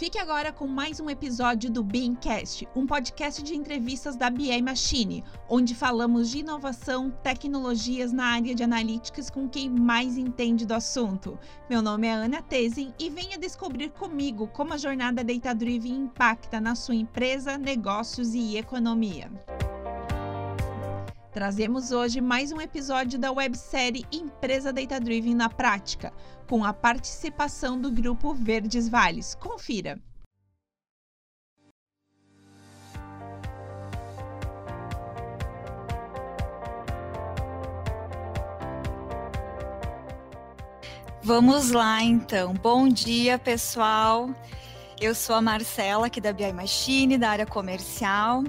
Fique agora com mais um episódio do Beancast, um podcast de entrevistas da BI Machine, onde falamos de inovação, tecnologias na área de analíticas com quem mais entende do assunto. Meu nome é Ana Tesin e venha descobrir comigo como a jornada Data Driven impacta na sua empresa, negócios e economia. Trazemos hoje mais um episódio da websérie Empresa Data Driven na Prática, com a participação do grupo Verdes Vales. Confira! Vamos lá então. Bom dia, pessoal. Eu sou a Marcela, aqui da BI Machine, da área comercial.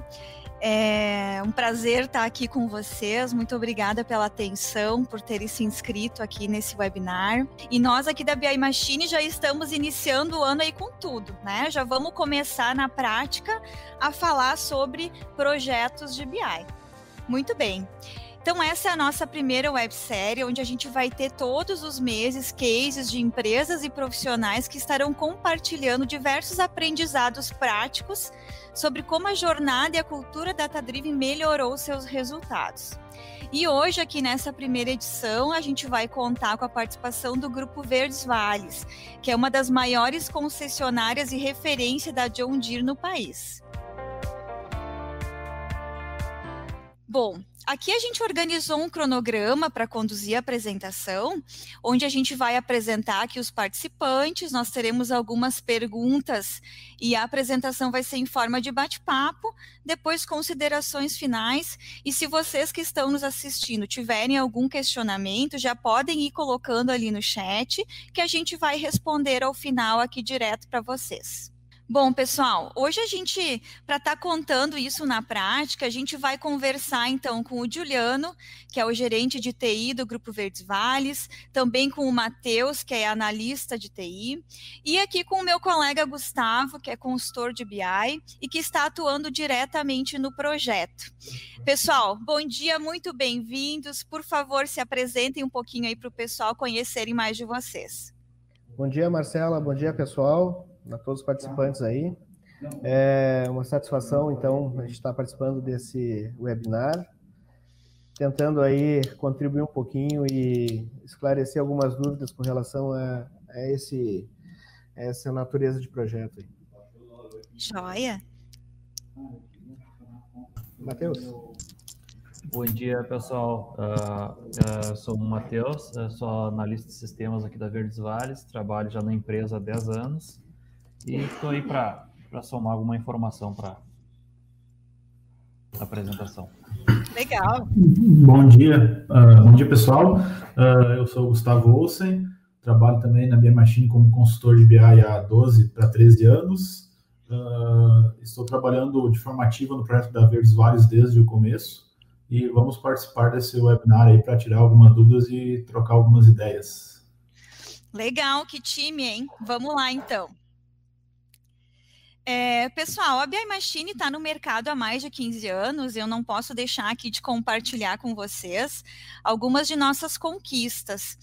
É um prazer estar aqui com vocês. Muito obrigada pela atenção, por terem se inscrito aqui nesse webinar. E nós aqui da BI Machine já estamos iniciando o ano aí com tudo, né? Já vamos começar na prática a falar sobre projetos de BI. Muito bem. Então, essa é a nossa primeira websérie, onde a gente vai ter todos os meses cases de empresas e profissionais que estarão compartilhando diversos aprendizados práticos sobre como a jornada e a cultura data-driven melhorou seus resultados. E hoje, aqui nessa primeira edição, a gente vai contar com a participação do Grupo Verdes Vales, que é uma das maiores concessionárias e referência da John Deere no país. Bom, aqui a gente organizou um cronograma para conduzir a apresentação, onde a gente vai apresentar aqui os participantes, nós teremos algumas perguntas e a apresentação vai ser em forma de bate-papo, depois considerações finais, e se vocês que estão nos assistindo tiverem algum questionamento, já podem ir colocando ali no chat, que a gente vai responder ao final aqui direto para vocês. Bom, pessoal, hoje a gente, para estar tá contando isso na prática, a gente vai conversar então com o Juliano, que é o gerente de TI do Grupo Verdes Vales, também com o Matheus, que é analista de TI, e aqui com o meu colega Gustavo, que é consultor de BI e que está atuando diretamente no projeto. Pessoal, bom dia, muito bem-vindos. Por favor, se apresentem um pouquinho aí para o pessoal conhecerem mais de vocês. Bom dia, Marcela. Bom dia, pessoal a todos os participantes aí. É uma satisfação, então, a gente estar participando desse webinar, tentando aí contribuir um pouquinho e esclarecer algumas dúvidas com relação a, a esse, essa natureza de projeto aí. Joia. Matheus. Bom dia, pessoal. Uh, uh, sou o Matheus, sou analista de sistemas aqui da Verdes Vales, trabalho já na empresa há 10 anos e estou aí para somar alguma informação para a apresentação. Legal. Bom dia, uh, bom dia pessoal. Uh, eu sou o Gustavo Olsen, trabalho também na Bia Machine como consultor de BI há 12 para 13 anos. Uh, estou trabalhando de forma ativa no projeto da Verdes Vales desde o começo e vamos participar desse webinar aí para tirar algumas dúvidas e trocar algumas ideias. Legal, que time, hein? Vamos lá então. É, pessoal, a BI Machine está no mercado há mais de 15 anos. Eu não posso deixar aqui de compartilhar com vocês algumas de nossas conquistas.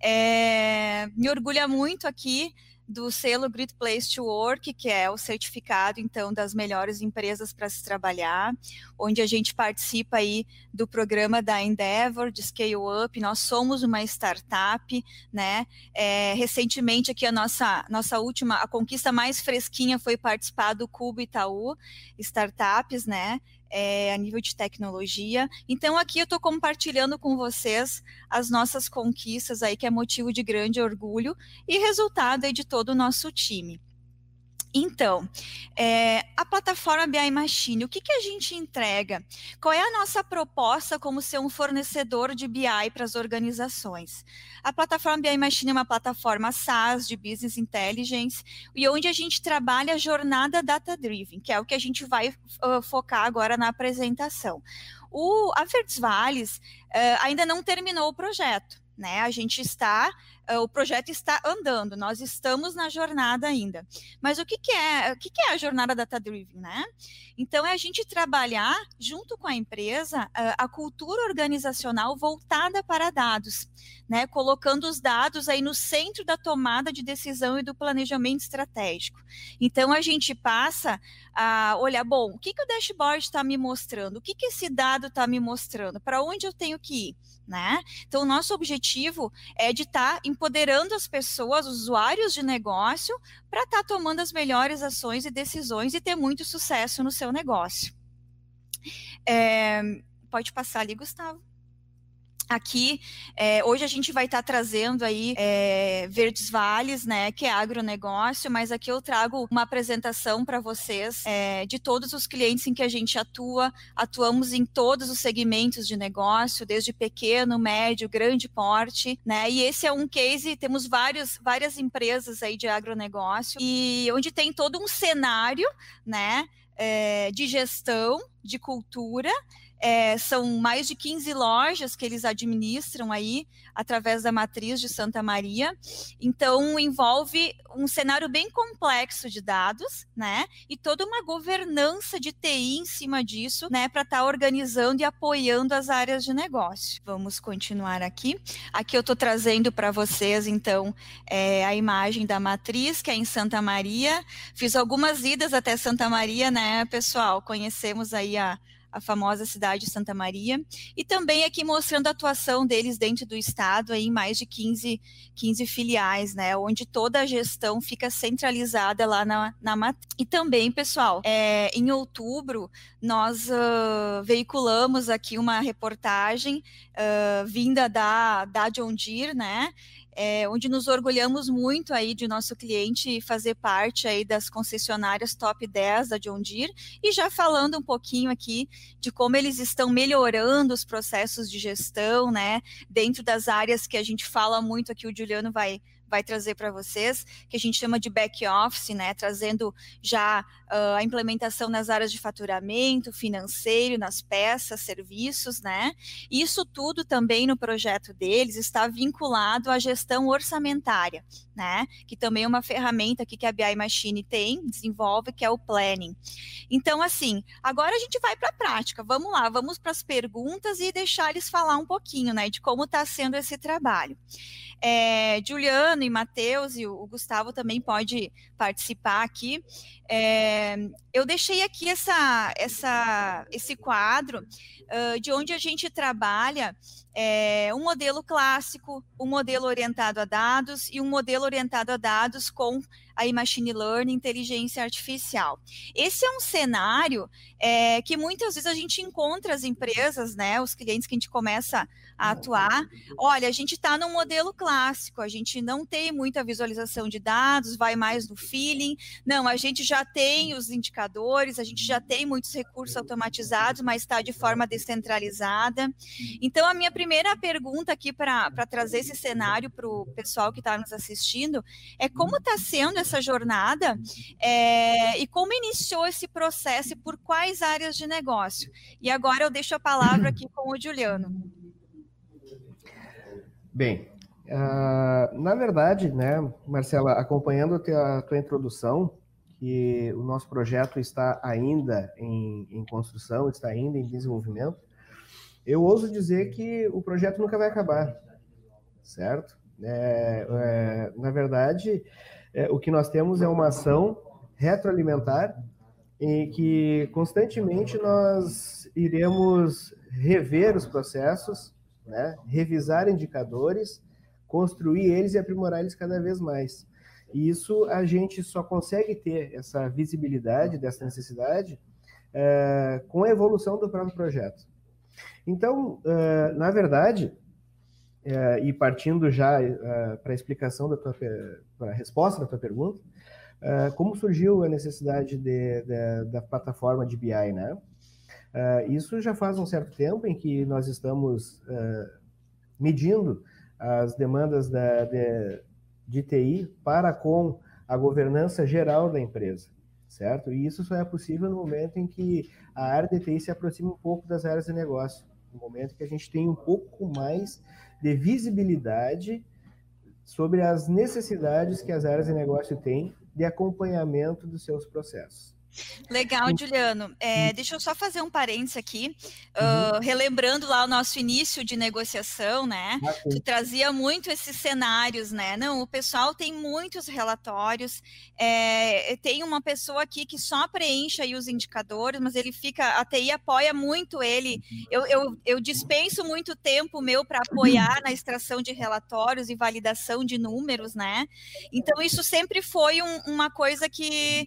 É, me orgulha muito aqui do selo Great Place to Work, que é o certificado, então, das melhores empresas para se trabalhar, onde a gente participa aí do programa da Endeavor, de Scale Up, nós somos uma startup, né, é, recentemente aqui a nossa, nossa última, a conquista mais fresquinha foi participar do Cubo Itaú, startups, né, é, a nível de tecnologia. Então, aqui eu estou compartilhando com vocês as nossas conquistas aí, que é motivo de grande orgulho e resultado aí de todo o nosso time. Então, é, a plataforma BI Machine, o que, que a gente entrega? Qual é a nossa proposta como ser um fornecedor de BI para as organizações? A plataforma BI Machine é uma plataforma SaaS de Business Intelligence e onde a gente trabalha a jornada data-driven, que é o que a gente vai uh, focar agora na apresentação. O, a Verdes Vales uh, ainda não terminou o projeto, né? A gente está o projeto está andando, nós estamos na jornada ainda. Mas o que, que é o que, que é a jornada data driven, né? Então é a gente trabalhar junto com a empresa uh, a cultura organizacional voltada para dados, né? Colocando os dados aí no centro da tomada de decisão e do planejamento estratégico. Então a gente passa a olhar, bom, o que, que o dashboard está me mostrando? O que, que esse dado está me mostrando? Para onde eu tenho que ir? Né? Então, nosso objetivo é de estar tá empoderando as pessoas, os usuários de negócio, para estar tá tomando as melhores ações e decisões e ter muito sucesso no seu negócio. É, pode passar ali, Gustavo. Aqui, é, hoje a gente vai estar tá trazendo aí é, Verdes Vales, né, que é agronegócio, mas aqui eu trago uma apresentação para vocês é, de todos os clientes em que a gente atua. Atuamos em todos os segmentos de negócio, desde pequeno, médio, grande porte, né? E esse é um case, temos vários, várias empresas aí de agronegócio e onde tem todo um cenário, né, é, de gestão, de cultura é, são mais de 15 lojas que eles administram aí através da matriz de Santa Maria. Então envolve um cenário bem complexo de dados, né? E toda uma governança de TI em cima disso, né? Para estar tá organizando e apoiando as áreas de negócio. Vamos continuar aqui. Aqui eu estou trazendo para vocês então é, a imagem da matriz que é em Santa Maria. Fiz algumas idas até Santa Maria, né, pessoal? Conhecemos aí a a famosa cidade de Santa Maria, e também aqui mostrando a atuação deles dentro do estado aí, em mais de 15, 15 filiais, né, onde toda a gestão fica centralizada lá na, na E também, pessoal, é, em outubro, nós uh, veiculamos aqui uma reportagem uh, vinda da, da John Deere, né, é, onde nos orgulhamos muito aí de nosso cliente fazer parte aí das concessionárias top 10 da John Deere. E já falando um pouquinho aqui de como eles estão melhorando os processos de gestão, né, dentro das áreas que a gente fala muito aqui, o Juliano vai vai trazer para vocês, que a gente chama de back office, né, trazendo já uh, a implementação nas áreas de faturamento, financeiro, nas peças, serviços, né? Isso tudo também no projeto deles está vinculado à gestão orçamentária, né? Que também é uma ferramenta que a BI Machine tem, desenvolve, que é o planning. Então, assim, agora a gente vai para a prática. Vamos lá, vamos para as perguntas e deixar eles falar um pouquinho, né, de como está sendo esse trabalho. É, Juliano e Matheus e o Gustavo também pode participar aqui. É, eu deixei aqui essa, essa, esse quadro uh, de onde a gente trabalha é, um modelo clássico, um modelo orientado a dados e um modelo orientado a dados com a machine learning, inteligência artificial. Esse é um cenário é, que muitas vezes a gente encontra as empresas, né, os clientes que a gente começa a atuar. Olha, a gente está num modelo clássico, a gente não tem muita visualização de dados, vai mais no feeling. Não, a gente já tem os indicadores, a gente já tem muitos recursos automatizados, mas está de forma descentralizada. Então, a minha primeira pergunta aqui para trazer esse cenário para o pessoal que está nos assistindo é como está sendo essa jornada é, e como iniciou esse processo e por quais áreas de negócio. E agora eu deixo a palavra aqui com o Juliano. Bem, uh, na verdade, né, Marcela, acompanhando a tua, a tua, introdução, que o nosso projeto está ainda em, em construção, está ainda em desenvolvimento, eu ouso dizer que o projeto nunca vai acabar, certo? É, é, na verdade, é, o que nós temos é uma ação retroalimentar em que constantemente nós iremos rever os processos, né? revisar indicadores, construir eles e aprimorar eles cada vez mais. E isso a gente só consegue ter essa visibilidade dessa necessidade é, com a evolução do próprio projeto. Então, uh, na verdade, uh, e partindo já uh, para a explicação da tua, para a resposta da tua pergunta, como surgiu a necessidade de, de, da plataforma de BI, né? Isso já faz um certo tempo em que nós estamos medindo as demandas da, de, de TI para com a governança geral da empresa certo? E isso só é possível no momento em que a área de TI se aproxima um pouco das áreas de negócio, no momento que a gente tem um pouco mais de visibilidade sobre as necessidades que as áreas de negócio têm de acompanhamento dos seus processos. Legal, Juliano. É, deixa eu só fazer um parênteses aqui, uh, uhum. relembrando lá o nosso início de negociação, né? Ah, tu trazia muito esses cenários, né? Não, o pessoal tem muitos relatórios, é, tem uma pessoa aqui que só preenche aí os indicadores, mas ele fica, a TI apoia muito ele. Uhum. Eu, eu, eu dispenso muito tempo meu para apoiar na extração de relatórios e validação de números, né? Então, isso sempre foi um, uma coisa que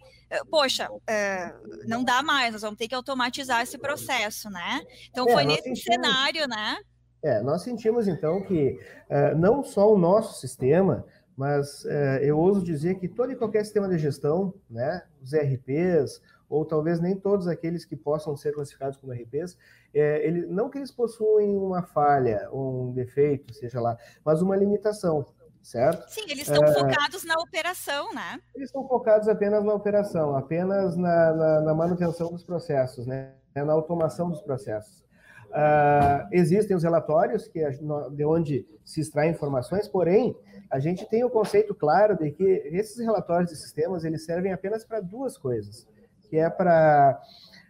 poxa, é, não dá mais, nós vamos ter que automatizar esse processo, né? Então é, foi nesse sentimos, cenário, né? É, nós sentimos então que uh, não só o nosso sistema, mas uh, eu ouso dizer que todo e qualquer sistema de gestão, né, os RPs, ou talvez nem todos aqueles que possam ser classificados como RPs, é, ele, não que eles possuem uma falha, um defeito, seja lá, mas uma limitação certo? Sim, eles estão é, focados na operação, né? Eles estão focados apenas na operação, apenas na, na, na manutenção dos processos, né? na automação dos processos. Uh, existem os relatórios que de onde se extraem informações, porém a gente tem o conceito claro de que esses relatórios de sistemas eles servem apenas para duas coisas, que é para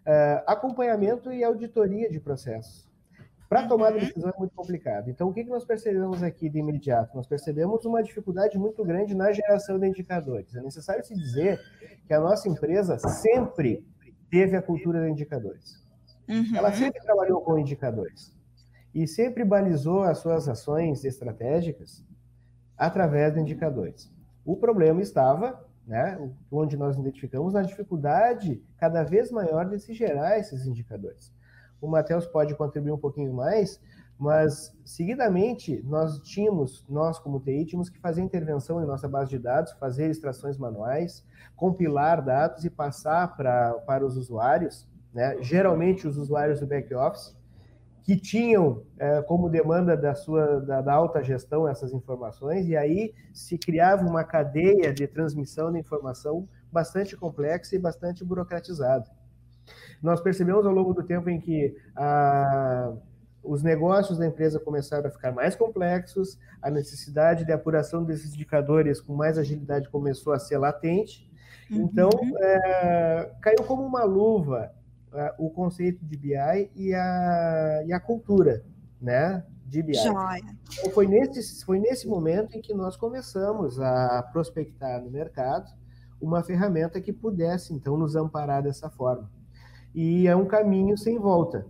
uh, acompanhamento e auditoria de processos. Para tomar uhum. decisão é muito complicado. Então, o que, que nós percebemos aqui de imediato? Nós percebemos uma dificuldade muito grande na geração de indicadores. É necessário se dizer que a nossa empresa sempre teve a cultura de indicadores. Uhum. Ela sempre trabalhou com indicadores e sempre balizou as suas ações estratégicas através de indicadores. O problema estava, né, onde nós identificamos, na dificuldade cada vez maior de se gerar esses indicadores o Matheus pode contribuir um pouquinho mais, mas seguidamente nós tínhamos, nós como TI, tínhamos que fazer intervenção em nossa base de dados, fazer extrações manuais, compilar dados e passar para, para os usuários, né? geralmente os usuários do back-office, que tinham é, como demanda da sua da, da, alta gestão essas informações, e aí se criava uma cadeia de transmissão de informação bastante complexa e bastante burocratizada. Nós percebemos ao longo do tempo em que ah, os negócios da empresa começaram a ficar mais complexos, a necessidade de apuração desses indicadores com mais agilidade começou a ser latente. Uhum. Então, é, caiu como uma luva é, o conceito de BI e a, e a cultura né, de BI. Então, foi, nesse, foi nesse momento em que nós começamos a prospectar no mercado uma ferramenta que pudesse, então, nos amparar dessa forma e é um caminho sem volta,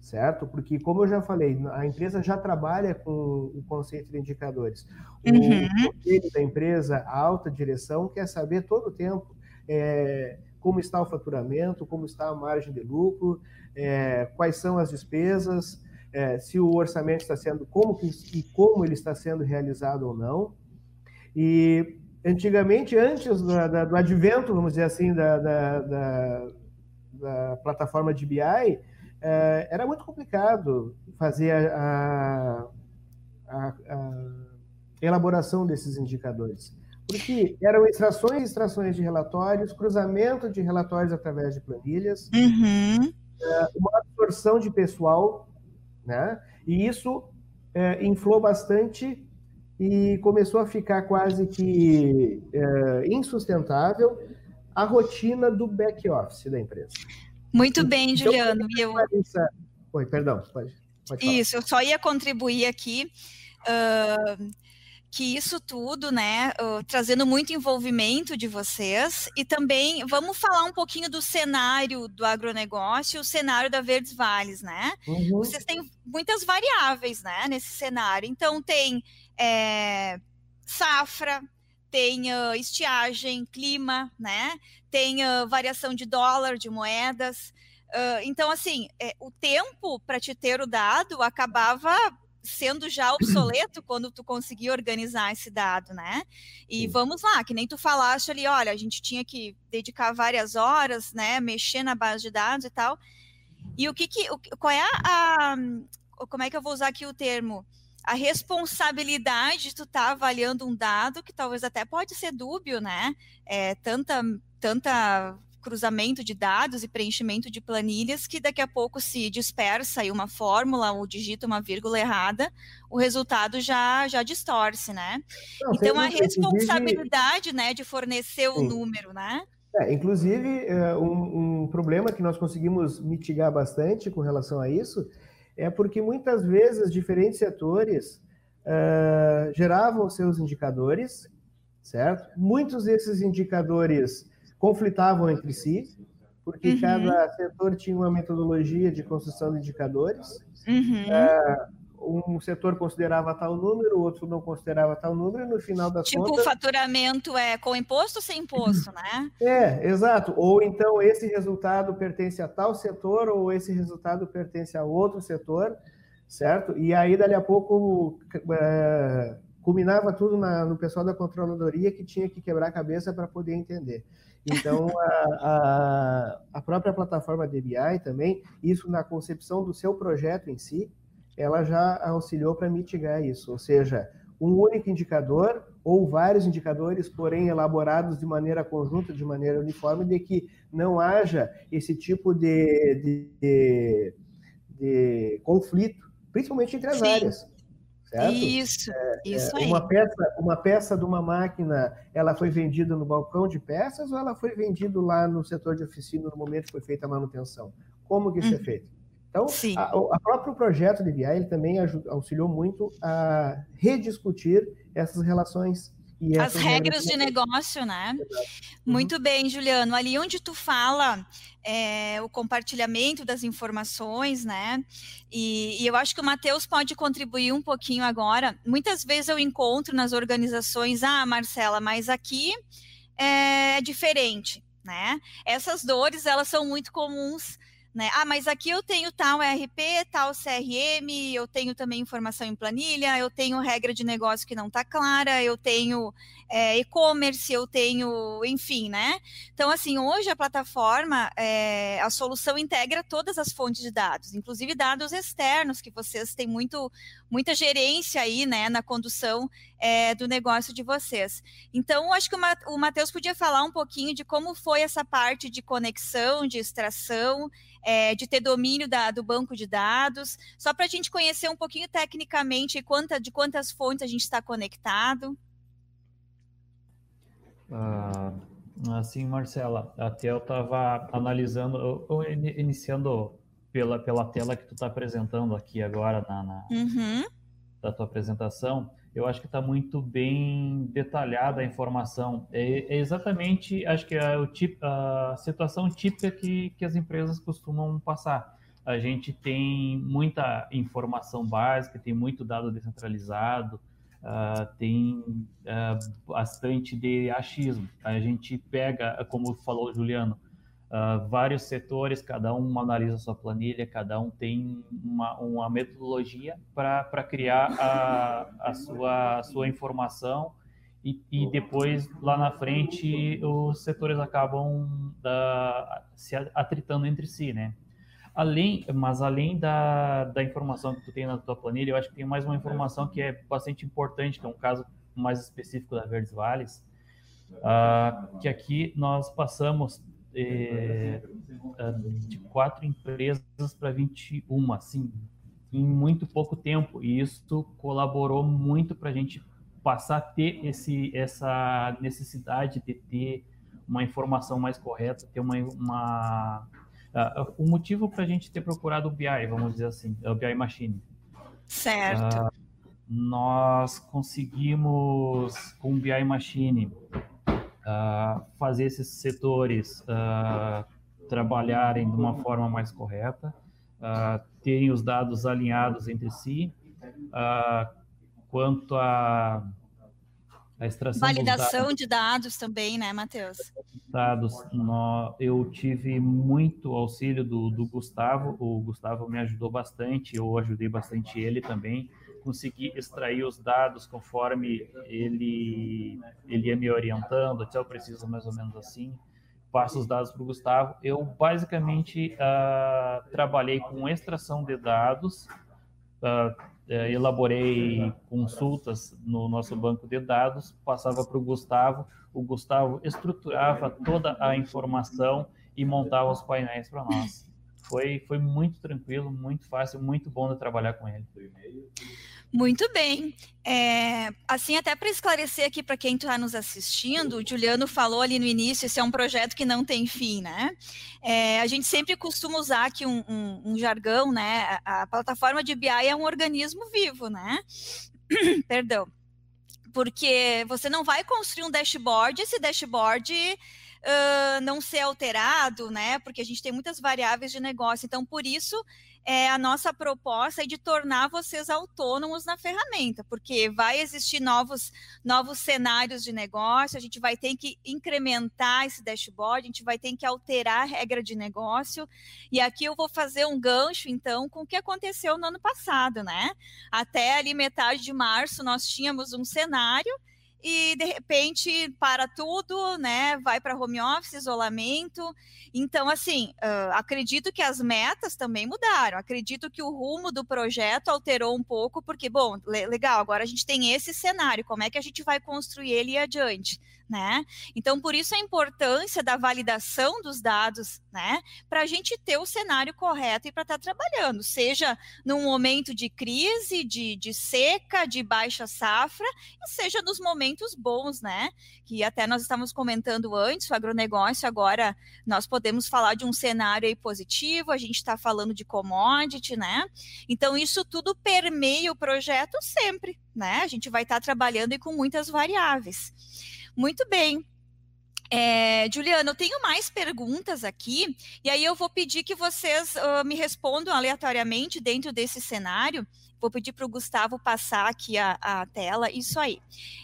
certo? Porque, como eu já falei, a empresa já trabalha com o conceito de indicadores. Uhum. O conselho da empresa, a alta direção, quer saber todo o tempo é, como está o faturamento, como está a margem de lucro, é, quais são as despesas, é, se o orçamento está sendo, como que, e como ele está sendo realizado ou não. E antigamente, antes do, do advento, vamos dizer assim, da, da, da plataforma de BI, é, era muito complicado fazer a, a, a, elaboração desses indicadores. Porque eram extrações e extrações de relatórios, cruzamento de relatórios através de planilhas, uhum. é, uma absorção de pessoal, né? e isso é, inflou bastante e começou a ficar quase que é, insustentável a rotina do back-office da empresa. Muito bem, então, Juliano. Eu... Oi, perdão, pode, pode Isso, eu só ia contribuir aqui. Uh, que isso tudo, né, uh, trazendo muito envolvimento de vocês e também vamos falar um pouquinho do cenário do agronegócio, o cenário da Verdes Vales, né? Uhum. Vocês têm muitas variáveis, né, nesse cenário. Então tem é, safra, tem uh, estiagem, clima, né? Tem uh, variação de dólar, de moedas. Uh, então, assim, é, o tempo para te ter o dado acabava sendo já obsoleto quando tu conseguia organizar esse dado, né? E Sim. vamos lá, que nem tu falaste ali, olha, a gente tinha que dedicar várias horas, né? Mexer na base de dados e tal. E o que que, o, qual é a, a como é que eu vou usar aqui o termo? A responsabilidade de tu estar tá avaliando um dado que talvez até pode ser dúbio, né? É, tanta, tanta cruzamento de dados e preenchimento de planilhas que daqui a pouco se dispersa aí uma fórmula ou digita uma vírgula errada, o resultado já já distorce, né? Não, então a responsabilidade, né, de fornecer o número, né? É, inclusive, é, um, um, problema que nós conseguimos mitigar bastante com relação a isso é porque muitas vezes diferentes setores uh, geravam seus indicadores, certo? Muitos desses indicadores conflitavam entre si, porque uhum. cada setor tinha uma metodologia de construção de indicadores. Uhum. Uh, um setor considerava tal número, o outro não considerava tal número, e no final das tipo, contas... Tipo, o faturamento é com imposto ou sem imposto, né? É, exato. Ou então esse resultado pertence a tal setor, ou esse resultado pertence a outro setor, certo? E aí, dali a pouco, é, culminava tudo na, no pessoal da controladoria que tinha que quebrar a cabeça para poder entender. Então, a, a, a própria plataforma DBI também, isso na concepção do seu projeto em si, ela já auxiliou para mitigar isso, ou seja, um único indicador ou vários indicadores, porém elaborados de maneira conjunta, de maneira uniforme, de que não haja esse tipo de, de, de, de conflito, principalmente entre as Sim. áreas. Certo? Isso, é, isso é, aí. Uma peça, uma peça de uma máquina, ela foi vendida no balcão de peças ou ela foi vendida lá no setor de oficina no momento que foi feita a manutenção? Como que isso é uhum. é feito? Então, a, a próprio projeto de BI ele também auxiliou muito a rediscutir essas relações e as regras de negócio, né? Uhum. Muito bem, Juliano. Ali onde tu fala é, o compartilhamento das informações, né? E, e eu acho que o Matheus pode contribuir um pouquinho agora. Muitas vezes eu encontro nas organizações, ah, Marcela, mas aqui é diferente, né? Essas dores elas são muito comuns né? Ah, mas aqui eu tenho tal ERP, tal CRM, eu tenho também informação em planilha, eu tenho regra de negócio que não está clara, eu tenho é, e-commerce, eu tenho, enfim, né? Então, assim, hoje a plataforma, é, a solução integra todas as fontes de dados, inclusive dados externos, que vocês têm muito, muita gerência aí, né, na condução é, do negócio de vocês. Então, acho que o Matheus podia falar um pouquinho de como foi essa parte de conexão, de extração, é, de ter domínio da, do banco de dados, só para a gente conhecer um pouquinho tecnicamente quanta, de quantas fontes a gente está conectado. Ah, assim, Marcela, até eu estava analisando, ou iniciando pela, pela tela que tu está apresentando aqui agora na, na uhum. da tua apresentação, eu acho que está muito bem detalhada a informação. É, é exatamente, acho que é o tipo, a situação típica que, que as empresas costumam passar. A gente tem muita informação básica, tem muito dado descentralizado, uh, tem uh, bastante de achismo. A gente pega, como falou o Juliano, uh, vários setores, cada um analisa sua planilha, cada um tem uma, uma metodologia para criar a, a, sua, a sua informação e, e, depois lá na frente os setores acabam se atritando entre si, né? Além, mas além da, da informação que tu tem na tua planilha, eu acho que tem mais uma informação que é bastante importante, que é um caso mais específico da Verdes Vales, uh, que aqui nós passamos é, de quatro empresas para 21, assim, em muito pouco tempo. E isso colaborou muito para a gente passar a ter esse, essa necessidade de ter uma informação mais correta, ter uma. uma uh, o motivo para a gente ter procurado o BI, vamos dizer assim, é o BI Machine. Certo. Uh, nós conseguimos, com o BI Machine, uh, fazer esses setores trabalharem de uma forma mais correta, terem os dados alinhados entre si, quanto a a extração validação dados, de dados também, né, Matheus? Dados, no, eu tive muito auxílio do, do Gustavo. O Gustavo me ajudou bastante, eu ajudei bastante ele também consegui extrair os dados conforme ele, ele ia me orientando, até eu preciso mais ou menos assim, passo os dados para o Gustavo. Eu basicamente uh, trabalhei com extração de dados, uh, elaborei consultas no nosso banco de dados, passava para o Gustavo, o Gustavo estruturava toda a informação e montava os painéis para nós. Foi, foi muito tranquilo, muito fácil, muito bom de trabalhar com ele. Muito bem. É, assim, até para esclarecer aqui para quem está nos assistindo, o Juliano falou ali no início, esse é um projeto que não tem fim, né? É, a gente sempre costuma usar aqui um, um, um jargão, né? A, a, plataforma de BI é um organismo vivo, né? Perdão. Porque você não vai construir um dashboard, esse dashboard uh, não ser alterado, né? Porque a gente tem muitas variáveis de negócio. Então, por isso, é, a nossa proposta é de tornar vocês autônomos na ferramenta, porque vai existir novos, novos cenários de negócio, a gente vai ter que incrementar esse dashboard, a gente vai ter que alterar a regra de negócio. E aqui eu vou fazer um gancho, então, com o que aconteceu no ano passado, né? Até ali metade de março, nós tínhamos um cenário e de repente para tudo, né? Vai para home office, isolamento. Então, assim, uh, acredito que as metas também mudaram. Acredito que o rumo do projeto alterou um pouco, porque, bom, legal, agora a gente tem esse cenário, como é que a gente vai construir ele adiante? Né? Então, por isso a importância da validação dos dados, né? Para a gente ter o cenário correto e para estar tá trabalhando, seja num momento de crise, de, de seca, de baixa safra, e seja nos momentos bons, né? Que até nós estávamos comentando antes, o agronegócio agora nós podemos falar de um cenário aí positivo, a gente está falando de commodity, né? Então, isso tudo permeia o projeto sempre, né? A gente vai estar tá trabalhando e com muitas variáveis. Muito bem. É, Juliana, eu tenho mais perguntas aqui, e aí eu vou pedir que vocês uh, me respondam aleatoriamente dentro desse cenário. Vou pedir para o Gustavo passar aqui a, a tela. Isso aí.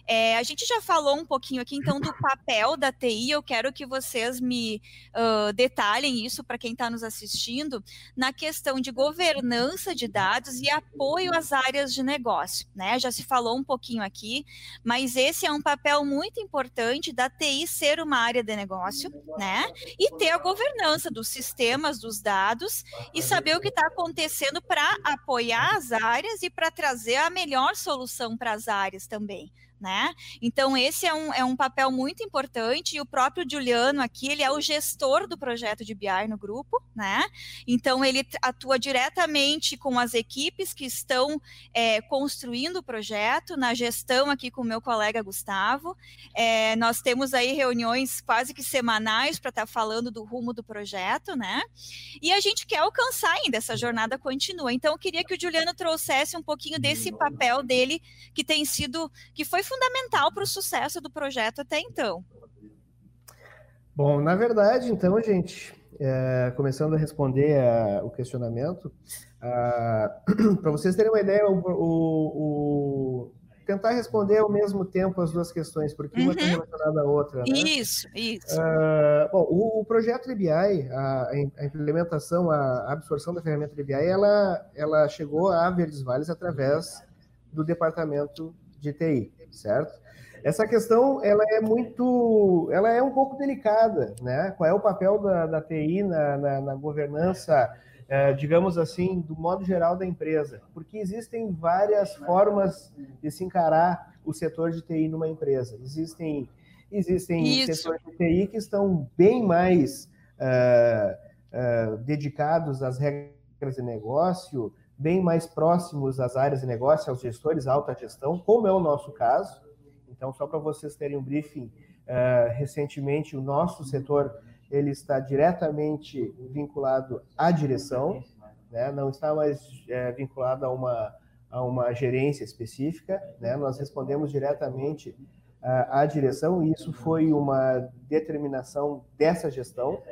É, a gente já falou um pouquinho aqui, então, do papel da TI. Eu quero que vocês me uh, detalhem isso para quem está nos assistindo, na questão de governança de dados e apoio às áreas de negócio. Né? Já se falou um pouquinho aqui, mas esse é um papel muito importante da TI ser uma área de negócio, né? E ter a governança dos sistemas, dos dados e saber o que está acontecendo para apoiar as áreas áreas e para trazer a melhor solução para as áreas também né? Então, esse é um, é um papel muito importante, e o próprio Juliano aqui, ele é o gestor do projeto de BI no grupo, né? Então, ele atua diretamente com as equipes que estão é, construindo o projeto, na gestão aqui com o meu colega Gustavo. É, nós temos aí reuniões quase que semanais para estar tá falando do rumo do projeto, né? E a gente quer alcançar ainda, essa jornada continua. Então, eu queria que o Juliano trouxesse um pouquinho desse papel dele, que tem sido, que foi fundamental para o sucesso do projeto até então. Bom, na verdade, então, gente, é, começando a responder a, o questionamento, para vocês terem uma ideia, o, o, o, tentar responder ao mesmo tempo as duas questões, porque uhum. uma está relacionada à outra. Né? Isso, isso. Uh, bom, o, o, projeto DBI, a, a, implementação, a absorção da ferramenta DBI, ela, ela chegou a Verdes Vales através do departamento de TI certo? Essa questão, ela é muito, ela é um pouco delicada, né? Qual é o papel da, da TI na, na, na governança, é, digamos assim, do modo geral da empresa? Porque existem várias formas de se encarar o setor de TI numa empresa. Existem, existem setores de TI que estão bem mais uh, uh, dedicados às regras de negócio, bem mais próximos às áreas de negócio, aos gestores, à alta gestão, como é o nosso caso. Então, só para vocês terem um briefing, uh, recentemente o nosso setor ele está diretamente vinculado à direção, né? não está mais é, vinculado a uma, a uma gerência específica, né? nós respondemos diretamente uh, à direção, e isso foi uma determinação dessa gestão,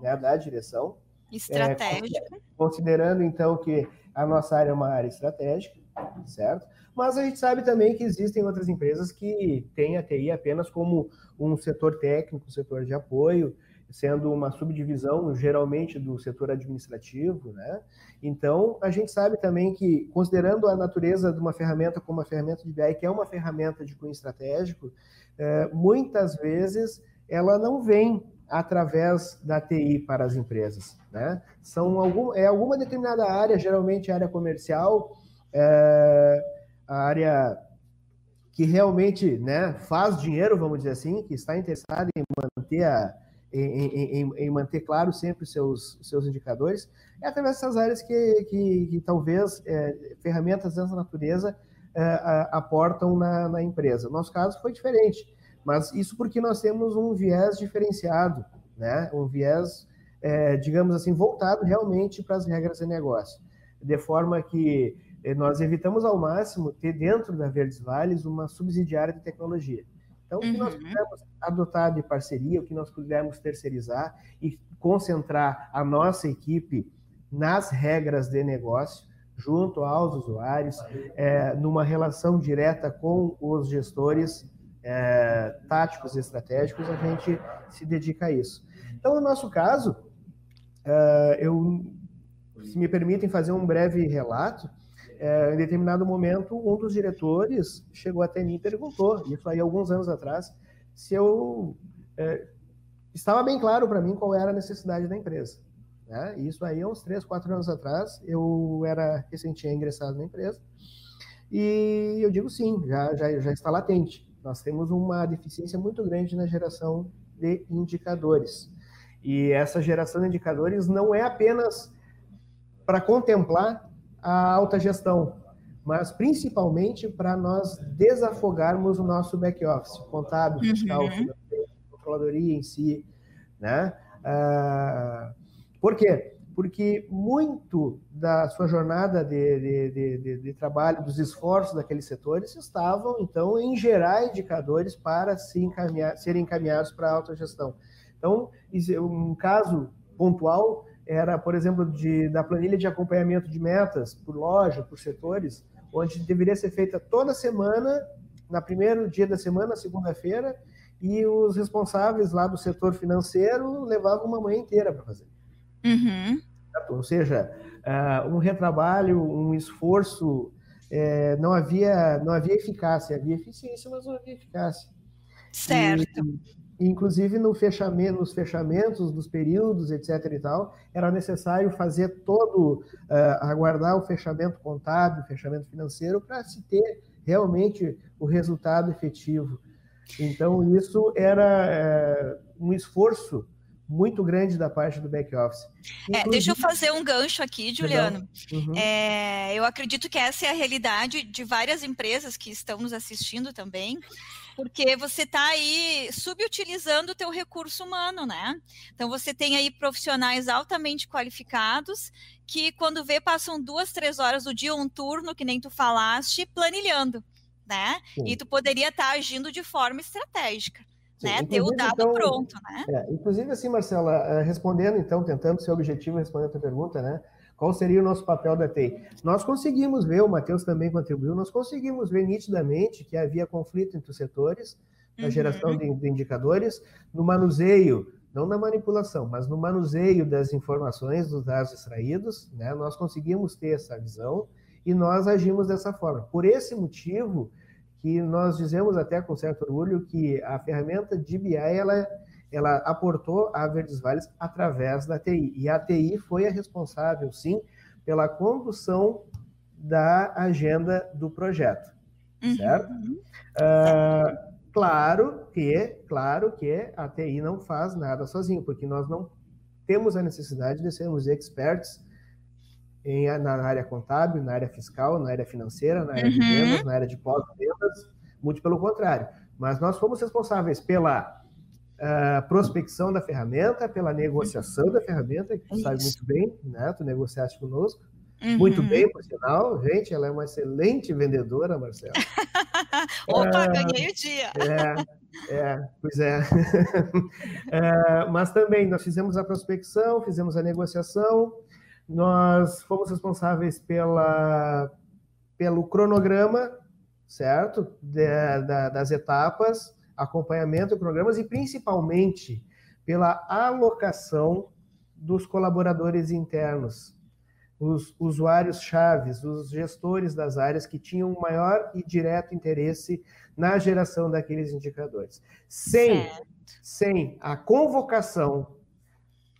né? da direção. Estratégica. É, considerando, então, que a nossa área é uma área estratégica, certo? Mas a gente sabe também que existem outras empresas que têm a TI apenas como um setor técnico, um setor de apoio, sendo uma subdivisão geralmente do setor administrativo, né? Então, a gente sabe também que, considerando a natureza de uma ferramenta como a ferramenta de BI, que é uma ferramenta de cunho estratégico, é, muitas vezes ela não vem através da TI para as empresas. Né? São algum, é alguma determinada área, geralmente a área comercial, é, a área que realmente né, faz dinheiro, vamos dizer assim, que está interessada em manter a, em, em, em, manter claro sempre os seus, seus indicadores, é através dessas áreas que, que, que talvez é, ferramentas dessa natureza é, aportam na, na empresa. No nosso caso foi diferente, mas isso porque nós temos um viés diferenciado, né? um viés, é, digamos assim, voltado realmente para as regras de negócio, de forma que é, nós evitamos ao máximo ter dentro da Verdes Vales uma subsidiária de tecnologia. Então, o que nós uhum. pudermos adotar de parceria, o que nós pudermos terceirizar e concentrar a nossa equipe nas regras de negócio, junto aos usuários, é, numa relação direta com os gestores é, táticos e estratégicos, a gente se dedica a isso. Então, no nosso caso, é, eu, se me permitem fazer um breve relato, é, em determinado momento, um dos diretores chegou até mim e perguntou, isso aí alguns anos atrás, se eu é, estava bem claro para mim qual era a necessidade da empresa. Né? Isso aí, uns três, quatro anos atrás, eu era recente ingressado na empresa, e eu digo sim, já, já, já está latente. Nós temos uma deficiência muito grande na geração de indicadores. E essa geração de indicadores não é apenas para contemplar a alta gestão, mas principalmente para nós desafogarmos o nosso back-office, contábil, fiscal, uhum. controladoria em si, né? Uh, por quê? Porque muito da sua jornada de, de, de, de, trabalho, dos esforços daqueles setores, estavam, então, em gerar indicadores para se encaminhar, serem encaminhados para a autogestão. Então, um caso pontual era, por exemplo, de, da planilha de acompanhamento de metas por loja, por setores, onde deveria ser feita toda semana, na primeiro dia da semana, segunda-feira, e os responsáveis lá do setor financeiro levavam uma manhã inteira para fazer. Uhum. Ou seja, uh, um retrabalho, um esforço, é, não havia não havia eficácia, havia eficiência, mas não havia eficácia. Certo. E, inclusive no fechamento, nos fechamentos dos períodos, etc. e tal, era necessário fazer todo, uh, aguardar o fechamento contábil, o fechamento financeiro, para se ter realmente o resultado efetivo. Então, isso era uh, um esforço muito grande da parte do back office. É, deixa eu fazer um gancho aqui, Juliano. Uhum. É, eu acredito que essa é a realidade de várias empresas que estão nos assistindo também porque você está aí subutilizando o teu recurso humano, né? Então você tem aí profissionais altamente qualificados que quando vê passam duas, três horas do dia um turno que nem tu falaste planilhando, né? E tu poderia estar tá agindo de forma estratégica. Sim, né? Ter o dado então, pronto, né? É, inclusive, assim, Marcela, eh, respondendo, então, tentando ser objetivo respondendo a tua pergunta, né? Qual seria o nosso papel da TI? Nós conseguimos ver, o Matheus também contribuiu, nós conseguimos ver nitidamente que havia conflito entre os setores, na uhum. geração de, de indicadores, no manuseio, não na manipulação, mas no manuseio das informações, dos dados extraídos, né? nós conseguimos ter essa visão e nós agimos dessa forma. Por esse motivo, que nós dizemos até com certo orgulho que a ferramenta de BI ela ela aportou a Verdes Vales através da TI. E a TI foi a responsável, sim, pela condução da agenda do projeto, uhum. certo? Uh, claro que, claro que a TI não faz nada sozinho, porque nós não temos a necessidade de sermos experts em, na área contábil, na área fiscal, na área financeira, na área uhum. de vendas, na área de pós-vendas, muito pelo contrário. Mas nós fomos responsáveis pela uh, prospecção da ferramenta, pela negociação da ferramenta, que tu Isso. sabe muito bem, né? Tu negociaste conosco. Uhum. Muito bem, por sinal. Gente, ela é uma excelente vendedora, Marcela. Opa, é, ganhei o dia. É, é pois é. é. Mas também nós fizemos a prospecção, fizemos a negociação, nós fomos responsáveis pela, pelo cronograma, certo? Da, das etapas, acompanhamento de programas e principalmente pela alocação dos colaboradores internos, os usuários chaves, os gestores das áreas que tinham maior e direto interesse na geração daqueles indicadores. Sem, sem a convocação,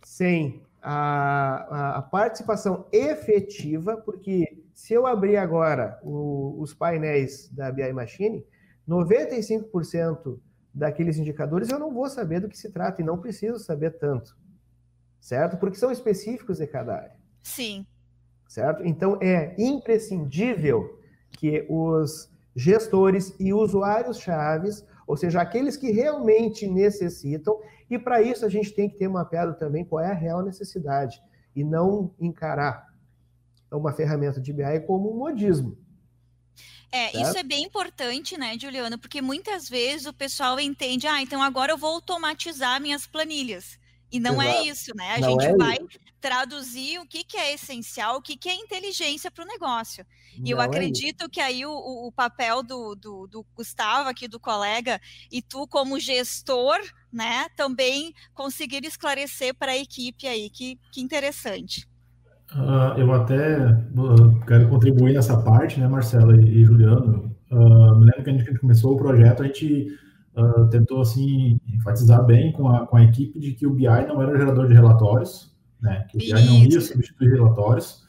sem a, a, participação efetiva, porque se eu abrir agora o, os painéis da BI Machine, 95% daqueles indicadores, eu não vou saber do que se trata e não preciso saber tanto, certo? Porque são específicos de cada área. Sim. Certo? Então é imprescindível que os gestores e usuários chaves, ou seja, aqueles que realmente necessitam, e para isso a gente tem que ter mapeado também qual é a real necessidade e não encarar uma ferramenta de BI como um modismo. É, certo? isso é bem importante, né, Juliana? Porque muitas vezes o pessoal entende, ah, então agora eu vou automatizar minhas planilhas. E não é Exato. é isso, né? A não gente é vai isso. traduzir o que, que é essencial, o que, que é inteligência para o negócio. E eu é acredito é que aí o, o papel do, do, do, Gustavo, aqui do colega, e tu como gestor, né, também conseguir esclarecer para a equipe aí, que, que interessante. Uh, eu até uh, quero contribuir nessa parte, né, Marcela e, e Juliano. Uh, me lembro que a gente começou o projeto, a gente uh, tentou assim enfatizar bem com a, com a equipe de que o BI não era gerador de relatórios, né? Que o BI não ia substituir relatórios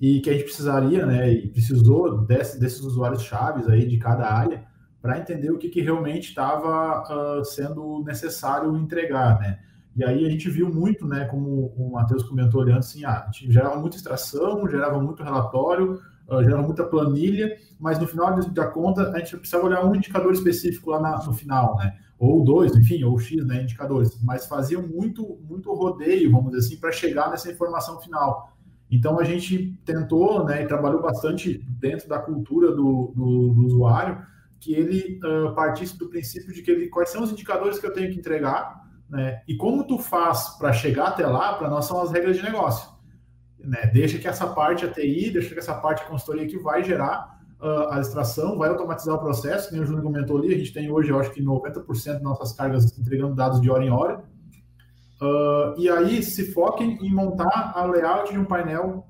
e que a gente precisaria, né? E precisou desse, desses usuários chaves aí de cada área para entender o que, que realmente estava uh, sendo necessário entregar, né? E aí a gente viu muito, né, como o Matheus comentou olhando assim, ah, gerava muita extração, gerava muito relatório, uh, gerava muita planilha, mas no final da conta a gente precisava olhar um indicador específico lá na, no final, né? Ou dois, enfim, ou X, né, indicadores, mas fazia muito, muito rodeio, vamos dizer assim, para chegar nessa informação final. Então a gente tentou, né, e trabalhou bastante dentro da cultura do, do, do usuário, que ele uh, partisse do princípio de que ele, quais são os indicadores que eu tenho que entregar, né, e como tu faz para chegar até lá, para nós são as regras de negócio né, deixa que essa parte a TI, deixa que essa parte a consultoria que vai gerar uh, a extração, vai automatizar o processo, como o Júnior comentou ali, a gente tem hoje, eu acho que 90% de nossas cargas entregando dados de hora em hora. Uh, e aí se foquem em montar a layout de um painel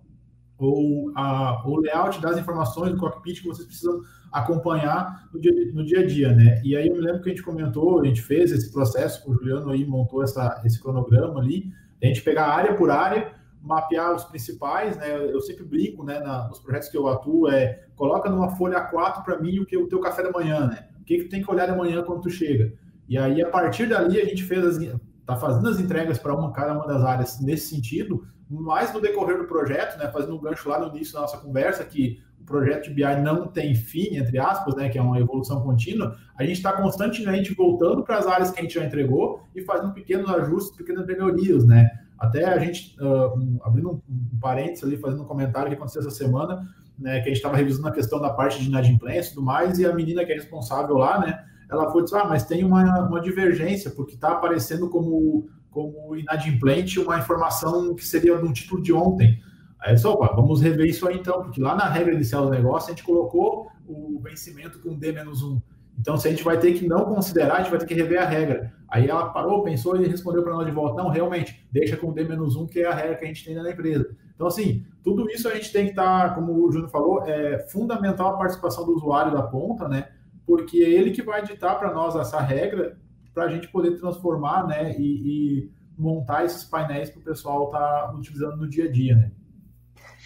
ou a, o layout das informações do cockpit que vocês precisam acompanhar no dia, no dia a dia, né? E aí eu me lembro que a gente comentou, a gente fez esse processo, o Juliano aí montou essa, esse cronograma ali, a gente pegar área por área, mapear os principais, né? Eu sempre brinco, né, na, nos projetos que eu atuo, é coloca numa folha A4 para mim o que o teu café da manhã, né? O que, que tem que olhar de manhã quando tu chega. E aí, a partir dali, a gente fez as, tá fazendo as entregas para uma cada uma das áreas nesse sentido, mais no decorrer do projeto, né? Fazendo um gancho lá no início da nossa conversa, que o projeto de BI não tem fim, entre aspas, né? Que é uma evolução contínua, a gente está constantemente voltando para as áreas que a gente já entregou e fazendo pequenos ajustes, pequenas melhorias, né? Até a gente, uh, abrindo um, um parênteses ali, fazendo um comentário que aconteceu essa semana, né, que a gente estava revisando a questão da parte de inadimplência e tudo mais, e a menina que é responsável lá, né, ela foi dizer, ah, mas tem uma, uma divergência, porque está aparecendo como, como inadimplente uma informação que seria de um título de ontem. Aí só, opa, vamos rever isso aí então, porque lá na regra inicial do negócio a gente colocou o vencimento com D-1. Então, se a gente vai ter que não considerar, a gente vai ter que rever a regra. Aí ela parou, pensou e respondeu para nós de volta: não, realmente, deixa com D-1, que é a regra que a gente tem na empresa. Então, assim, tudo isso a gente tem que estar, tá, como o Júnior falou, é fundamental a participação do usuário da ponta, né? Porque é ele que vai ditar para nós essa regra para a gente poder transformar, né? E, e montar esses painéis para o pessoal estar tá utilizando no dia a dia, né?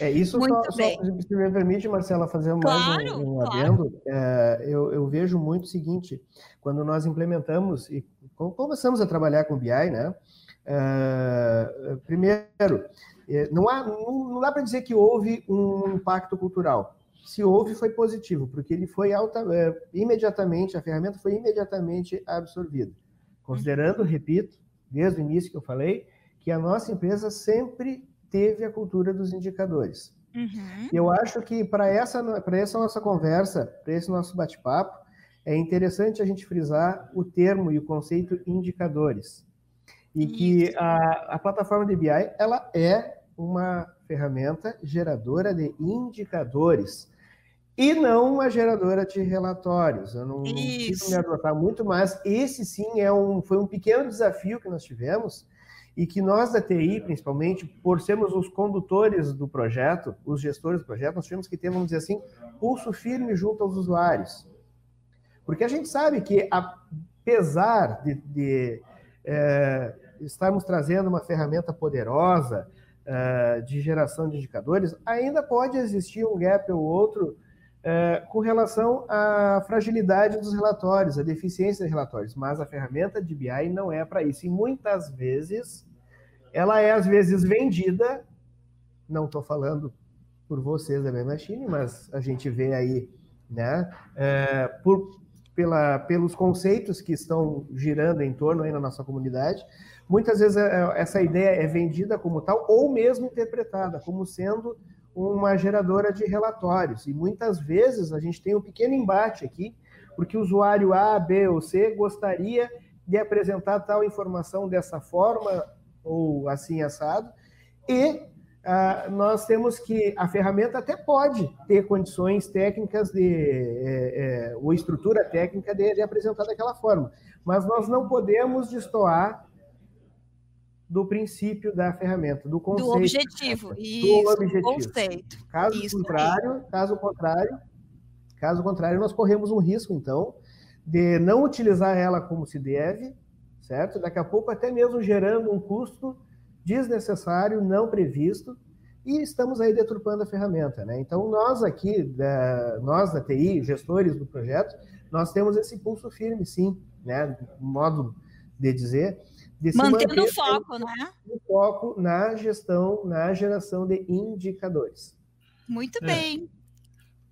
É, isso Muito só, bem. só, se me permite, Marcela, fazer mais claro, um, um adendo. Claro. É, eu, eu, vejo muito o seguinte, quando nós implementamos e começamos a trabalhar com BI, né? É, primeiro, é, não, há, não, não dá para dizer que houve um impacto cultural. Se houve, foi positivo, porque ele foi alta, é, imediatamente, a ferramenta foi imediatamente absorvida. Considerando, repito, desde o início que eu falei, que a nossa empresa sempre teve a cultura dos indicadores. Uhum. Eu acho que para essa, essa nossa conversa, para esse nosso bate-papo, é interessante a gente frisar o termo e o conceito indicadores. E Isso. que a, a plataforma de BI ela é uma ferramenta geradora de indicadores e não uma geradora de relatórios. Eu não preciso me adotar muito, mas esse sim é um, foi um pequeno desafio que nós tivemos e que nós da TI, principalmente, por sermos os condutores do projeto, os gestores do projeto, nós tivemos que ter, vamos dizer assim, pulso firme junto aos usuários. Porque a gente sabe que, apesar de, de é, estarmos trazendo uma ferramenta poderosa é, de geração de indicadores, ainda pode existir um gap ou outro é, com relação à fragilidade dos relatórios, a deficiência dos relatórios. Mas a ferramenta de BI não é para isso. E muitas vezes ela é, às vezes, vendida. Não estou falando por vocês da Machine, mas a gente vê aí, né, é, por, pela, pelos conceitos que estão girando em torno aí na nossa comunidade, muitas vezes é, essa ideia é vendida como tal ou mesmo interpretada como sendo uma geradora de relatórios. E muitas vezes a gente tem um pequeno embate aqui, porque o usuário A, B ou C gostaria de apresentar tal informação dessa forma ou assim assado, e ah, nós temos que a ferramenta até pode ter condições técnicas de é, é, ou estrutura técnica de, de apresentar daquela forma, mas nós não podemos destoar do princípio da ferramenta, do conceito. Do objetivo, do isso, objetivo. conceito. Caso Isso contrário, caso contrário, caso contrário, nós corremos um risco, então, de não utilizar ela como se deve, certo? Daqui a pouco até mesmo gerando um custo desnecessário, não previsto, e estamos aí deturpando a ferramenta, né? Então, nós aqui, da, nós da TI, gestores do projeto, nós temos esse pulso firme, sim, né? Modo de dizer, de Mantendo o foco, né? O foco na gestão, na geração de indicadores. Muito É. bem.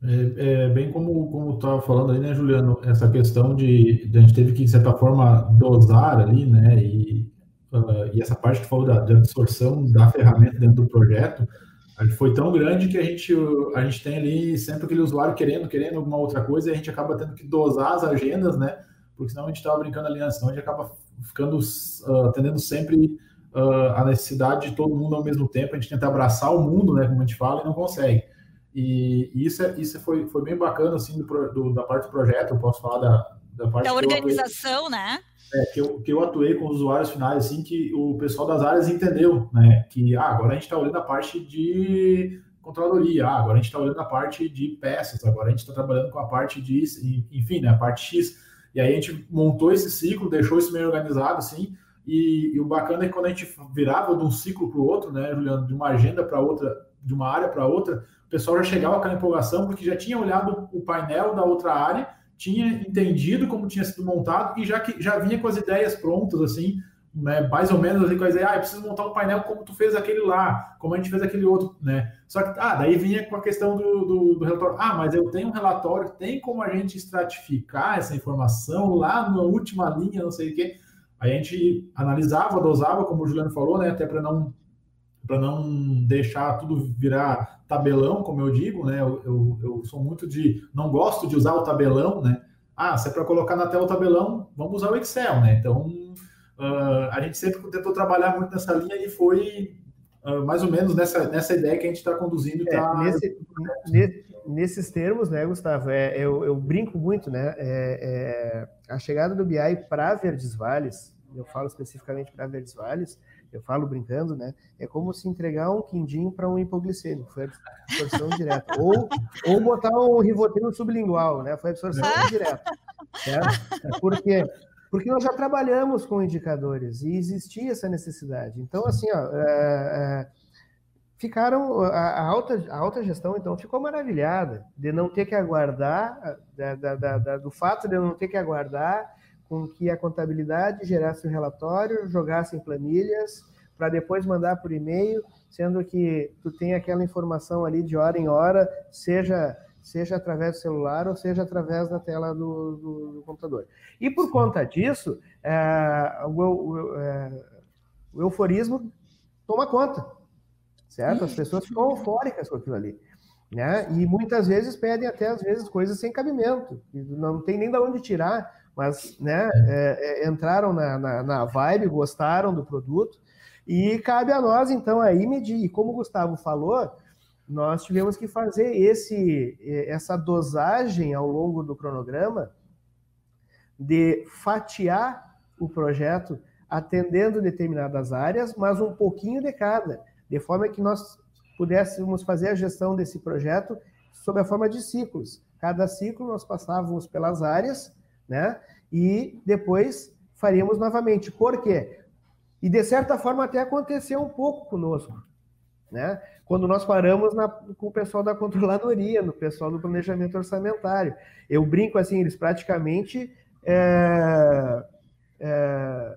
É, é bem como como estava falando aí, né, Juliano? Essa questão de, de a gente teve que de certa forma dosar ali, né? E, ah, e essa parte que falou da, de absorção da ferramenta dentro do projeto, foi tão grande que a gente a gente tem ali sempre aquele usuário querendo querendo alguma outra coisa e a gente acaba tendo que dosar as agendas, né? Porque senão a gente estava brincando ali senão a gente acaba ficando ah, atendendo sempre ah, a necessidade de todo mundo ao mesmo tempo. A gente tenta abraçar o mundo, né? Como a gente fala, e não consegue. E, e isso, é, isso foi, foi bem bacana, assim, do, do- da parte do projeto. Eu posso falar da, da parte Da eu atuei- organização, né? é, que, eu, que eu atuei com os usuários finais, assim, que o pessoal das áreas entendeu, né? Que ah, agora a gente está olhando a parte de controladoria, ah, agora a gente está olhando a parte de peças, agora a gente está trabalhando com a parte de, enfim, né, a parte X. E aí a gente montou esse ciclo, deixou isso meio organizado, assim, e, e o bacana é que quando a gente virava de um ciclo para o outro, né, Juliano, de uma agenda para outra, de uma área para outra, o pessoal já chegava com aquela empolgação, porque já tinha olhado o painel da outra área, tinha entendido como tinha sido montado e já, que, já vinha com as ideias prontas, assim, né, mais ou menos assim, com a ideia, ah, eu preciso montar um painel como tu fez aquele lá, como a gente fez aquele outro, né? Só que, ah, daí vinha com a questão do, do, do relatório, ah, mas eu tenho um relatório, tem como a gente estratificar essa informação lá na última linha, não sei o quê. Aí a gente analisava, dosava, como o Juliano falou, né, até para não para não deixar tudo virar tabelão, como eu digo, né? Eu, eu, eu, sou muito de. não gosto de usar o tabelão, né? Ah, se é para colocar na tela o tabelão, vamos usar o Excel, né? Então, uh, a gente sempre tentou trabalhar muito nessa linha e foi uh, mais ou menos nessa, nessa ideia que a gente está conduzindo. É, tá... nesse, nesse, nesses termos, né, Gustavo, é, eu, eu, brinco muito, né? É, é, a chegada do BI para Verdes Vales, eu falo especificamente para Verdes Vales, eu falo brincando, né? É como se entregar um quindim para um hipoglicêmico, foi absorção direta. Ou, ou botar um rivotril sublingual, né? Foi absorção ah. direta. Certo? Por quê? Porque nós já trabalhamos com indicadores e existia essa necessidade. Então, assim, ó, é, é, ficaram a, a, alta, a alta gestão, então, ficou maravilhada de não ter que aguardar, da, da, da, do fato de não ter que aguardar com que a contabilidade gerasse um relatório, jogasse em planilhas, para depois mandar por e-mail, sendo que tu tem aquela informação ali de hora em hora, seja seja através do celular ou seja através da tela do, do, do computador. E por conta disso, é, o, o, é, o, euforismo toma conta, certo? As pessoas ficam eufóricas com aquilo ali. Né? E muitas vezes pedem até, às vezes, coisas sem cabimento, não tem nem de onde tirar, mas né, é, é, entraram na, na, na, vibe, gostaram do produto, e cabe a nós, então, aí medir. E como o Gustavo falou, nós tivemos que fazer esse, essa dosagem ao longo do cronograma de fatiar o projeto atendendo determinadas áreas, mas um pouquinho de cada, de forma que nós pudéssemos fazer a gestão desse projeto sob a forma de ciclos. Cada ciclo nós passávamos pelas áreas, né? E depois faríamos novamente. Por quê? E de certa forma até aconteceu um pouco conosco. né? Quando nós paramos na, com o pessoal da controladoria, no pessoal do planejamento orçamentário. Eu brinco assim, eles praticamente é, é,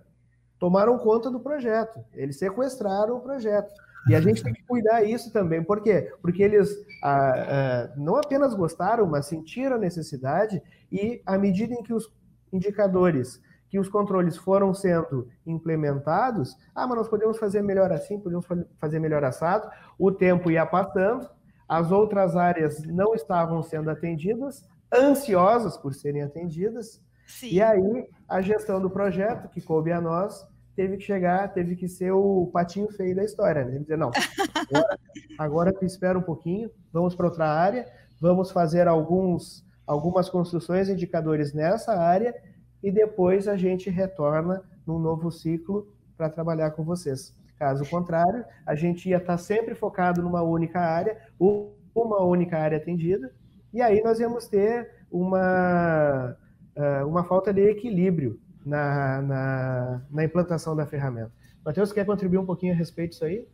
tomaram conta do projeto, eles sequestraram o projeto. E a gente tem que cuidar isso também. Por quê? Porque eles ah, ah, não apenas gostaram, mas sentiram a necessidade e, à medida em que os indicadores, que os controles foram sendo implementados, ah, mas nós podemos fazer melhor assim, podemos fazer melhor assado, o tempo ia passando, as outras áreas não estavam sendo atendidas, ansiosas por serem atendidas, Sim. e aí a gestão do projeto, que coube a nós, teve que chegar, teve que ser o patinho feio da história, né? Dizer, não, agora, agora espera um pouquinho, vamos para outra área, vamos fazer alguns, algumas construções, indicadores nessa área, e depois a gente retorna num novo ciclo para trabalhar com vocês. Caso contrário, a gente ia estar tá sempre focado numa única área, uma única área atendida, e aí nós íamos ter uma, ah, uma falta de equilíbrio na, na, na implantação da ferramenta. Matheus, quer contribuir um pouquinho a respeito disso aí?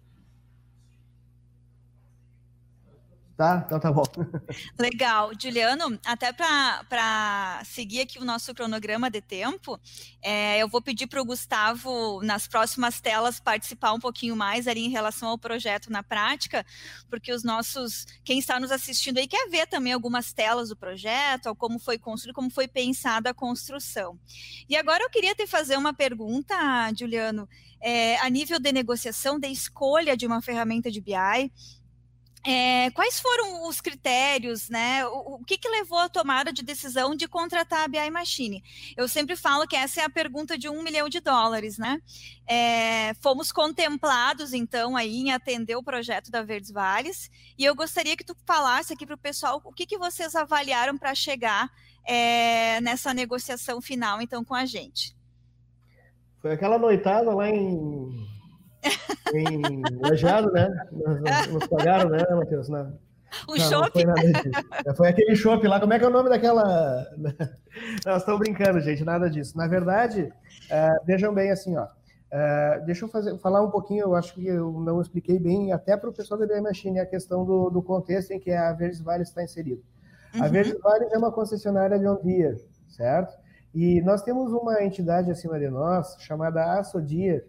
Tá? Então tá bom. Legal. Juliano, até para seguir aqui o nosso cronograma de tempo, é, eu vou pedir para o Gustavo, nas próximas telas, participar um pouquinho mais ali em relação ao projeto na prática, porque os nossos, quem está nos assistindo aí quer ver também algumas telas do projeto, como foi construído, como foi pensada a construção. E agora eu queria te fazer uma pergunta, Juliano, é, a nível de negociação, de escolha de uma ferramenta de BI, é, quais foram os critérios, né? O, o, que, que levou à tomada de decisão de contratar a BI Machine? Eu sempre falo que essa é a pergunta de um milhão de dólares, né? É, fomos contemplados, então, aí em atender o projeto da Verdes Vales, e eu gostaria que tu falasse aqui para o pessoal o que, que vocês avaliaram para chegar é, nessa negociação final, então, com a gente. Foi aquela noitada lá em em Lajeado, né? Nos, nos pagaram, né, Matheus? O shopping? Foi, foi, aquele shopping lá. Como é que é o nome daquela. Nós estamos brincando, gente, nada disso. Na verdade, uh, vejam bem assim, ó. Uh, deixa eu fazer, falar um pouquinho, eu acho que eu não expliquei bem, até para o pessoal da BM Machine, a questão do, do contexto em que a Verdes Vale está inserida. Uhum. A Verdes Vale é uma concessionária de Ondia, certo? E nós temos uma entidade acima de nós, chamada Assodir,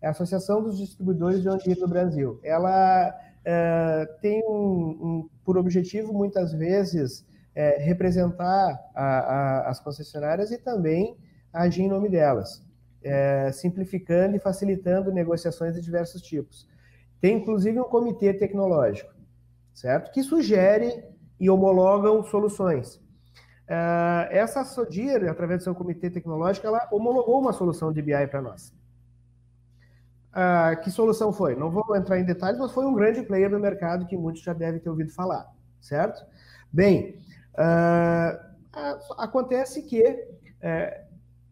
é a Associação dos Distribuidores de Ondia do Brasil. Ela é, tem um, um, por objetivo, muitas vezes, é, representar a, a, as concessionárias e também agir em nome delas, é, simplificando e facilitando negociações de diversos tipos. Tem, inclusive, um comitê tecnológico, certo? Que sugere e homologam soluções. Uh, essa SODIR, através do seu comitê tecnológico, ela homologou uma solução de BI para nós. Ah, que solução foi? Não vou entrar em detalhes, mas foi um grande player no mercado que muitos já devem ter ouvido falar, certo? Bem, ah, acontece que é,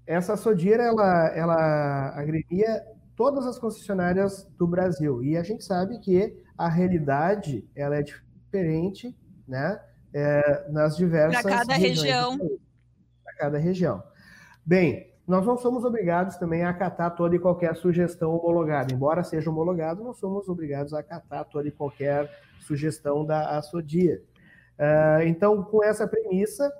essa Sodira ela, ela agremia todas as concessionárias do Brasil e a gente sabe que a realidade ela é diferente, né? É, nas diversas para cada região. Para cada região. Bem, nós não somos obrigados também a acatar toda e qualquer sugestão homologada. Embora seja homologado, não somos obrigados a acatar toda e qualquer sugestão da ASODIA. Uh, então, com essa premissa,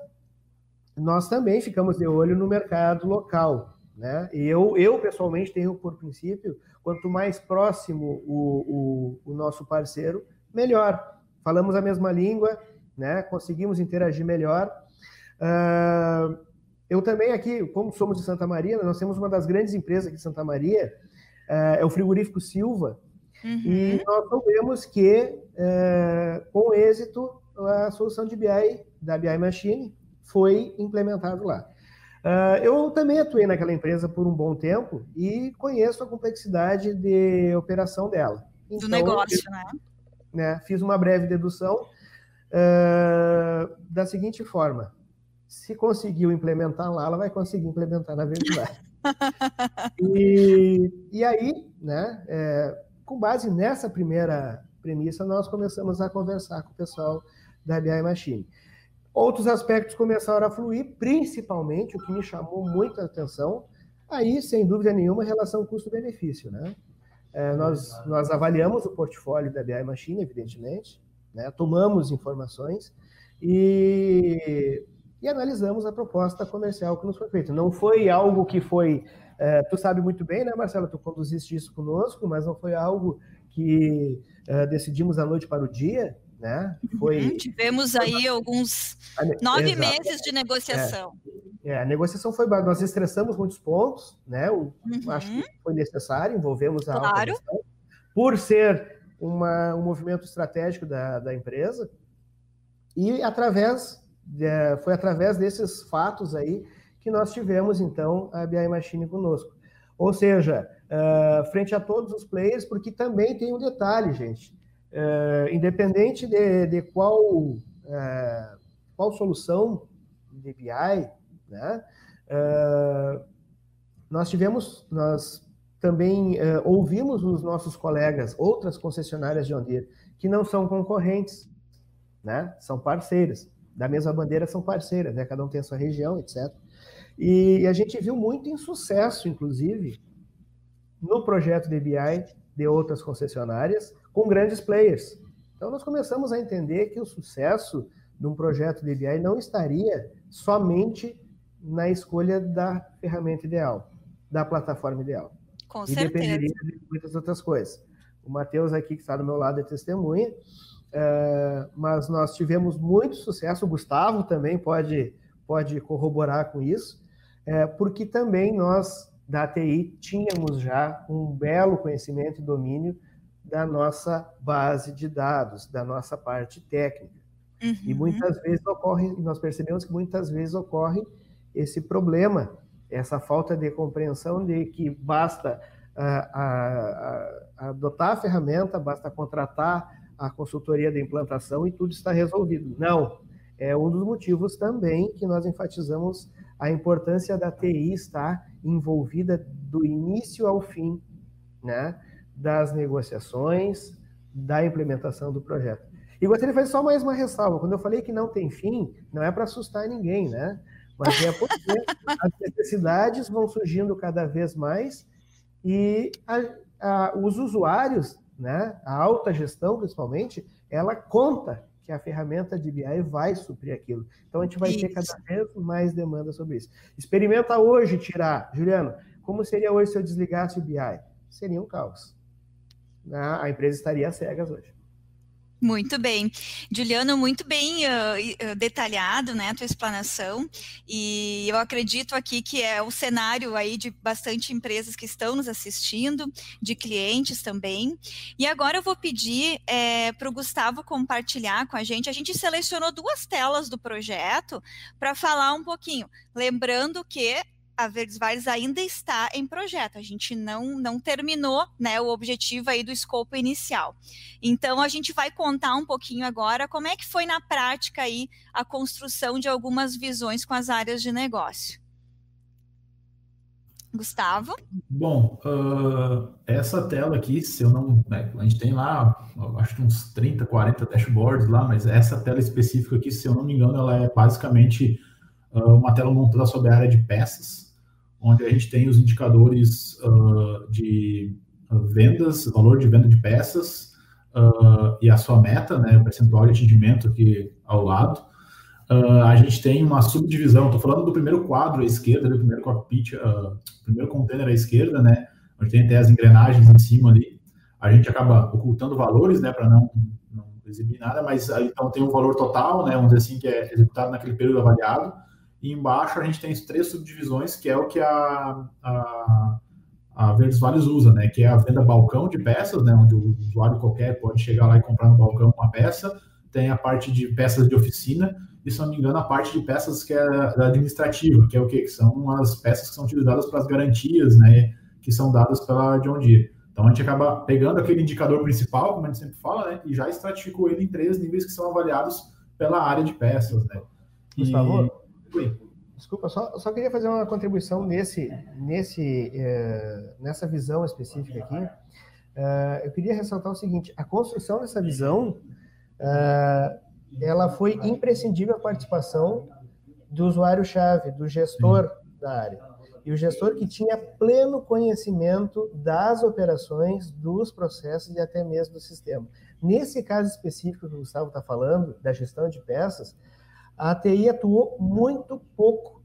nós também ficamos de olho no mercado local. Né? E eu, eu, pessoalmente, tenho por princípio, quanto mais próximo o, o, o nosso parceiro, melhor. Falamos a mesma língua, né? conseguimos interagir melhor. Uh, eu também aqui, como somos de Santa Maria, nós temos uma das grandes empresas aqui de Santa Maria, é o frigorífico Silva, uhum. e nós sabemos que, é, com êxito, a solução de BI da BI Machine foi implementada lá. Uh, eu também atuei naquela empresa por um bom tempo e conheço a complexidade de operação dela. Então, Do negócio, eu, né? né? Fiz uma breve dedução uh, da seguinte forma: se conseguiu implementar lá, ela vai conseguir implementar na verdade. e, e aí, né, é, com base nessa primeira premissa, nós começamos a conversar com o pessoal da BI Machine. Outros aspectos começaram a fluir, principalmente o que me chamou muita atenção, aí, sem dúvida nenhuma, relação custo-benefício, né? é, nós, nós avaliamos o portfólio da BI Machine, evidentemente, né? tomamos informações e, e analisamos a proposta comercial que nos foi feita. Não foi algo que foi é, tu sabe muito bem, né, Marcela? Tu conduziste isso conosco, mas não foi algo que é, decidimos da noite para o dia, né? Foi. Uhum, tivemos aí alguns nove Exato. meses de negociação. É, é, a negociação foi. Nós estressamos muitos pontos, né? O, uhum. Acho que foi necessário, envolvemos a claro. por ser uma, um movimento estratégico da, da empresa. E através, de, foi através desses fatos aí que nós tivemos, então, a BI Machine conosco. Ou seja, uh, frente a todos os players, porque também tem um detalhe, gente. Uh, independente de, de qual, uh, qual solução de BI, né, nós tivemos, nós também ouvimos os nossos colegas, outras concessionárias de Ondir, que não são concorrentes, né, são parceiras. Da mesma bandeira são parceiras, né, cada um tem a sua região, etc. E a gente viu muito insucesso, inclusive, no projeto de BI de outras concessionárias com grandes players. Então, nós começamos a entender que o sucesso de um projeto de BI não estaria somente na escolha da ferramenta ideal, da plataforma ideal. Com e certeza. dependeria de muitas outras coisas. O Matheus aqui, que está do meu lado, é testemunha, uh, mas nós tivemos muito sucesso, o Gustavo também pode, pode corroborar com isso, é, porque também nós, da TI, tínhamos já um belo conhecimento e domínio da nossa base de dados, da nossa parte técnica. Uhum. E muitas vezes ocorre, nós percebemos que muitas vezes ocorre esse problema, essa falta de compreensão de que basta a adotar a ferramenta, basta contratar a consultoria de implantação e tudo está resolvido. Não, é um dos motivos também que nós enfatizamos a importância da TI estar envolvida do início ao fim, né, das negociações, da implementação do projeto. E gostaria de fazer só mais uma ressalva. Quando eu falei que não tem fim, não é para assustar ninguém, né? Mas é porque as necessidades vão surgindo cada vez mais e a, a, os usuários, né, a alta gestão principalmente, ela conta que a ferramenta de BI vai suprir aquilo. Então a gente vai isso. ter cada vez mais demanda sobre isso. Experimenta hoje tirar, Juliano, como seria hoje se eu desligasse o BI? Seria um caos. A empresa estaria cegas hoje. Muito bem. Juliano, muito bem uh, detalhado, né, a tua explanação, e eu acredito aqui que é o cenário aí de bastante empresas que estão nos assistindo, de clientes também, e agora eu vou pedir é, para o Gustavo compartilhar com a gente, a gente selecionou duas telas do projeto para falar um pouquinho, lembrando que a Verdes ainda está em projeto, a gente não, não terminou né, o objetivo aí do escopo inicial. Então, a gente vai contar um pouquinho agora como é que foi na prática aí a construção de algumas visões com as áreas de negócio. Gustavo? Bom, uh, essa tela aqui, se eu não. Né, a gente tem lá, acho que uns 30, 40 dashboards lá, mas essa tela específica aqui, se eu não me engano, ela é basicamente uh, uma tela montada sobre a área de peças onde a gente tem os indicadores uh, de vendas, valor de venda de peças uh, e a sua meta, né, o percentual de atingimento aqui ao lado. Uh, a gente tem uma subdivisão, estou falando do primeiro quadro à esquerda, do primeiro cockpit, primeiro container à esquerda, né, onde tem até as engrenagens em cima ali. A gente acaba ocultando valores, né, para não, não exibir nada, mas então tem um valor total, né, vamos dizer assim, que é executado naquele período avaliado, e embaixo a gente tem três subdivisões, que é o que a, a, a Verdes Vales usa, né? Que é a venda balcão de peças, né? Onde o usuário qualquer pode chegar lá e comprar no balcão uma peça. Tem a parte de peças de oficina e, se não me engano, a parte de peças que é administrativa, que é o quê? Que são as peças que são utilizadas para as garantias, né? Que são dadas pela John Deere. Então a gente acaba pegando aquele indicador principal, como a gente sempre fala, né? E já estratificou ele em três níveis que são avaliados pela área de peças, né? Por Desculpa, só, só queria fazer uma contribuição nesse, nesse, é, nessa visão específica aqui. É, eu queria ressaltar o seguinte: a construção dessa visão, é, ela foi imprescindível a participação do usuário-chave, do gestor Sim. da área. E o gestor que tinha pleno conhecimento das operações, dos processos e até mesmo do sistema. Nesse caso específico que o Gustavo está falando, da gestão de peças, a TI atuou muito pouco.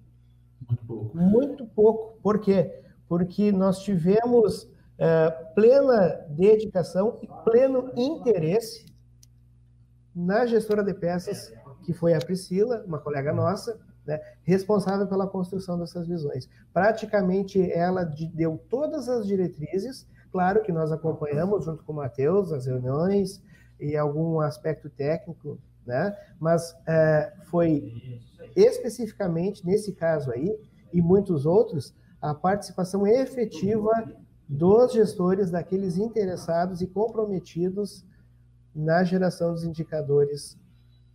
Muito pouco. Muito pouco. Por quê? Porque nós tivemos é, plena dedicação e pleno interesse na gestora de peças, que foi a Priscila, uma colega nossa, né, responsável pela construção dessas visões. Praticamente ela deu todas as diretrizes, claro que nós acompanhamos junto com o Matheus as reuniões e algum aspecto técnico, né, mas é, foi especificamente nesse caso aí e muitos outros a participação efetiva dos gestores, daqueles interessados e comprometidos na geração dos indicadores